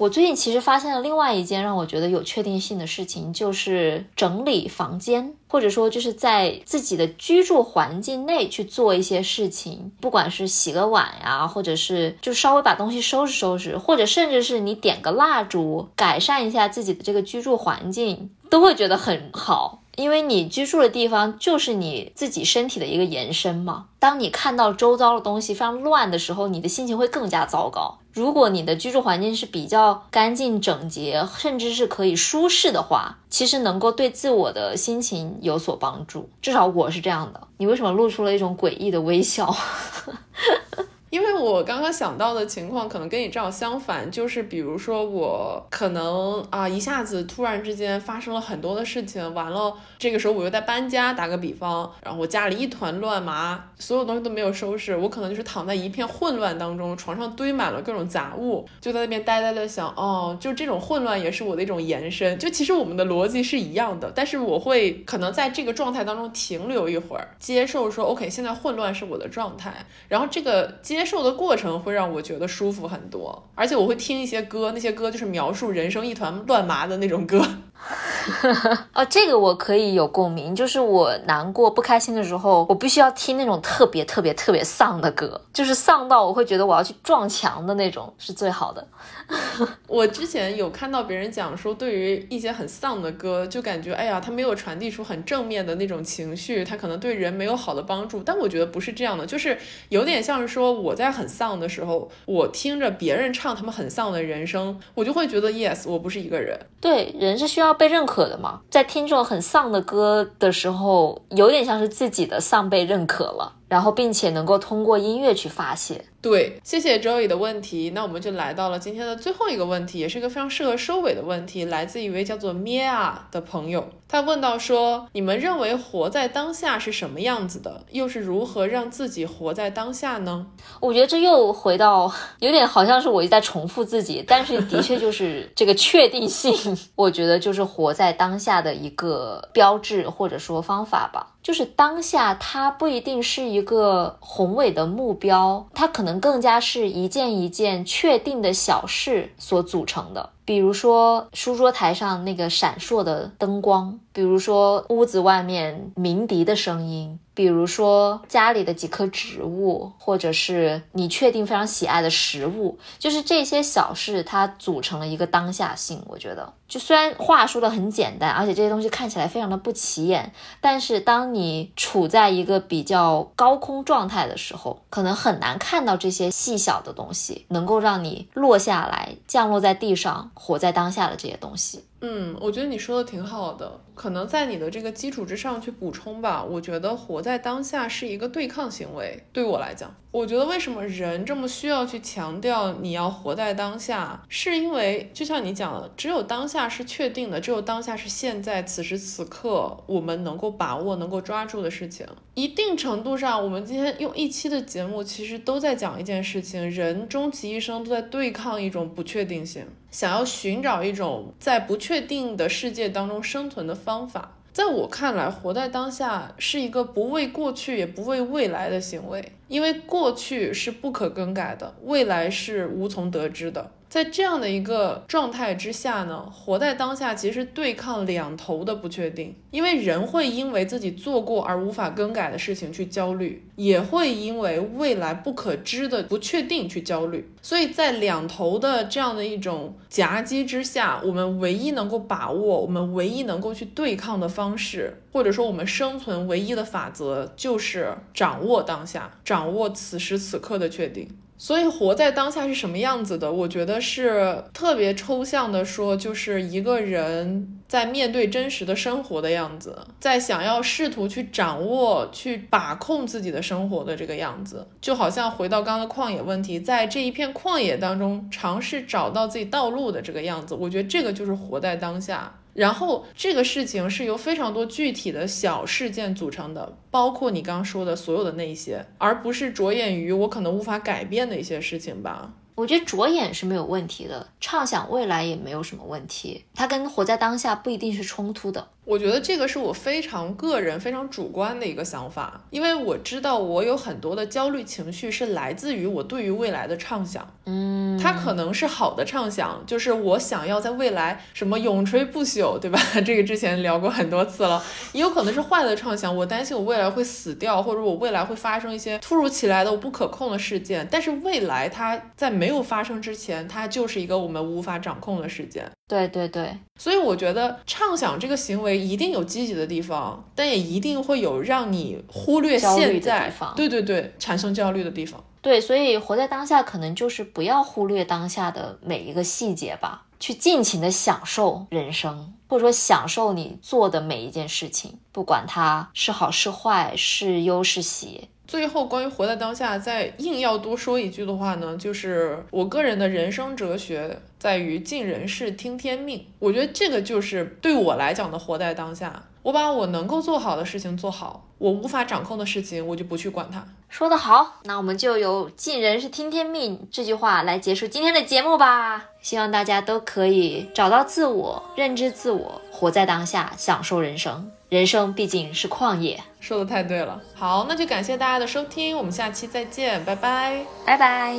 A: 我最近其实发现了另外一件让我觉得有确定性的事情，就是整理房间，或者说就是在自己的居住环境内去做一些事情，不管是洗个碗呀，或者是就稍微把东西收拾收拾，或者甚至是你点个蜡烛，改善一下自己的这个居住环境，都会觉得很好。因为你居住的地方就是你自己身体的一个延伸嘛。当你看到周遭的东西非常乱的时候，你的心情会更加糟糕。如果你的居住环境是比较干净整洁，甚至是可以舒适的话，其实能够对自我的心情有所帮助。至少我是这样的。你为什么露出了一种诡异的微笑？
B: 因为我刚刚想到的情况可能跟你正好相反，就是比如说我可能啊一下子突然之间发生了很多的事情，完了这个时候我又在搬家，打个比方，然后我家里一团乱麻，所有东西都没有收拾，我可能就是躺在一片混乱当中，床上堆满了各种杂物，就在那边呆呆的想，哦，就这种混乱也是我的一种延伸，就其实我们的逻辑是一样的，但是我会可能在这个状态当中停留一会儿，接受说，OK，现在混乱是我的状态，然后这个接。接受的过程会让我觉得舒服很多，而且我会听一些歌，那些歌就是描述人生一团乱麻的那种歌。
A: 哦，这个我可以有共鸣，就是我难过不开心的时候，我必须要听那种特别特别特别丧的歌，就是丧到我会觉得我要去撞墙的那种，是最好的。
B: 我之前有看到别人讲说，对于一些很丧的歌，就感觉哎呀，它没有传递出很正面的那种情绪，它可能对人没有好的帮助。但我觉得不是这样的，就是有点像是说我在很丧的时候，我听着别人唱他们很丧的人生，我就会觉得 yes，我不是一个人。
A: 对，人是需要要被认可的嘛，在听这种很丧的歌的时候，有点像是自己的丧被认可了。然后，并且能够通过音乐去发泄。
B: 对，谢谢 joy 的问题。那我们就来到了今天的最后一个问题，也是一个非常适合收尾的问题，来自一位叫做 Mia 的朋友。他问到说：“你们认为活在当下是什么样子的？又是如何让自己活在当下呢？”
A: 我觉得这又回到有点好像是我一再重复自己，但是的确就是这个确定性，我觉得就是活在当下的一个标志或者说方法吧。就是当下，它不一定是一个宏伟的目标，它可能更加是一件一件确定的小事所组成的。比如说书桌台上那个闪烁的灯光，比如说屋子外面鸣笛的声音。比如说家里的几棵植物，或者是你确定非常喜爱的食物，就是这些小事，它组成了一个当下性。我觉得，就虽然话说的很简单，而且这些东西看起来非常的不起眼，但是当你处在一个比较高空状态的时候，可能很难看到这些细小的东西，能够让你落下来，降落在地上，活在当下的这些东西。
B: 嗯，我觉得你说的挺好的。可能在你的这个基础之上去补充吧。我觉得活在当下是一个对抗行为，对我来讲。我觉得为什么人这么需要去强调你要活在当下，是因为就像你讲的，只有当下是确定的，只有当下是现在此时此刻我们能够把握、能够抓住的事情。一定程度上，我们今天用一期的节目，其实都在讲一件事情：人终其一生都在对抗一种不确定性，想要寻找一种在不确定的世界当中生存的方法。在我看来，活在当下是一个不为过去也不为未来的行为，因为过去是不可更改的，未来是无从得知的。在这样的一个状态之下呢，活在当下其实对抗两头的不确定，因为人会因为自己做过而无法更改的事情去焦虑，也会因为未来不可知的不确定去焦虑。所以在两头的这样的一种夹击之下，我们唯一能够把握，我们唯一能够去对抗的方式，或者说我们生存唯一的法则，就是掌握当下，掌握此时此刻的确定。所以活在当下是什么样子的？我觉得是特别抽象的说，就是一个人在面对真实的生活的样子，在想要试图去掌握、去把控自己的生活的这个样子，就好像回到刚刚的旷野问题，在这一片旷野当中尝试找到自己道路的这个样子。我觉得这个就是活在当下。然后这个事情是由非常多具体的小事件组成的，包括你刚刚说的所有的那些，而不是着眼于我可能无法改变的一些事情吧。
A: 我觉得着眼是没有问题的，畅想未来也没有什么问题，它跟活在当下不一定是冲突的。
B: 我觉得这个是我非常个人、非常主观的一个想法，因为我知道我有很多的焦虑情绪是来自于我对于未来的畅想。
A: 嗯，
B: 它可能是好的畅想，就是我想要在未来什么永垂不朽，对吧？这个之前聊过很多次了。也有可能是坏的畅想，我担心我未来会死掉，或者我未来会发生一些突如其来的我不可控的事件。但是未来它在没有发生之前，它就是一个我们无法掌控的事件。
A: 对对对，
B: 所以我觉得畅想这个行为一定有积极的地方，但也一定会有让你忽略现在，对对对，产生焦虑的地方。
A: 对，所以活在当下，可能就是不要忽略当下的每一个细节吧，去尽情的享受人生，或者说享受你做的每一件事情，不管它是好是坏，是忧是喜。
B: 最后，关于活在当下，再硬要多说一句的话呢，就是我个人的人生哲学在于尽人事，听天命。我觉得这个就是对我来讲的活在当下。我把我能够做好的事情做好，我无法掌控的事情，我就不去管它。
A: 说得好，那我们就由“尽人事，听天命”这句话来结束今天的节目吧。希望大家都可以找到自我，认知自我，活在当下，享受人生。人生毕竟是旷野。
B: 说的太对了。好，那就感谢大家的收听，我们下期再见，拜拜，
A: 拜拜。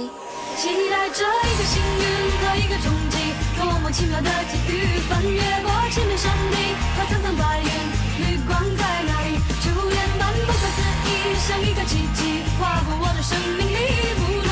C: 期待着一个幸运和一个冲击，多么奇妙的际遇，翻越过千面山顶和层层白云，绿光在哪里？初恋般不可思议，像一个奇迹，划过我的生命里，不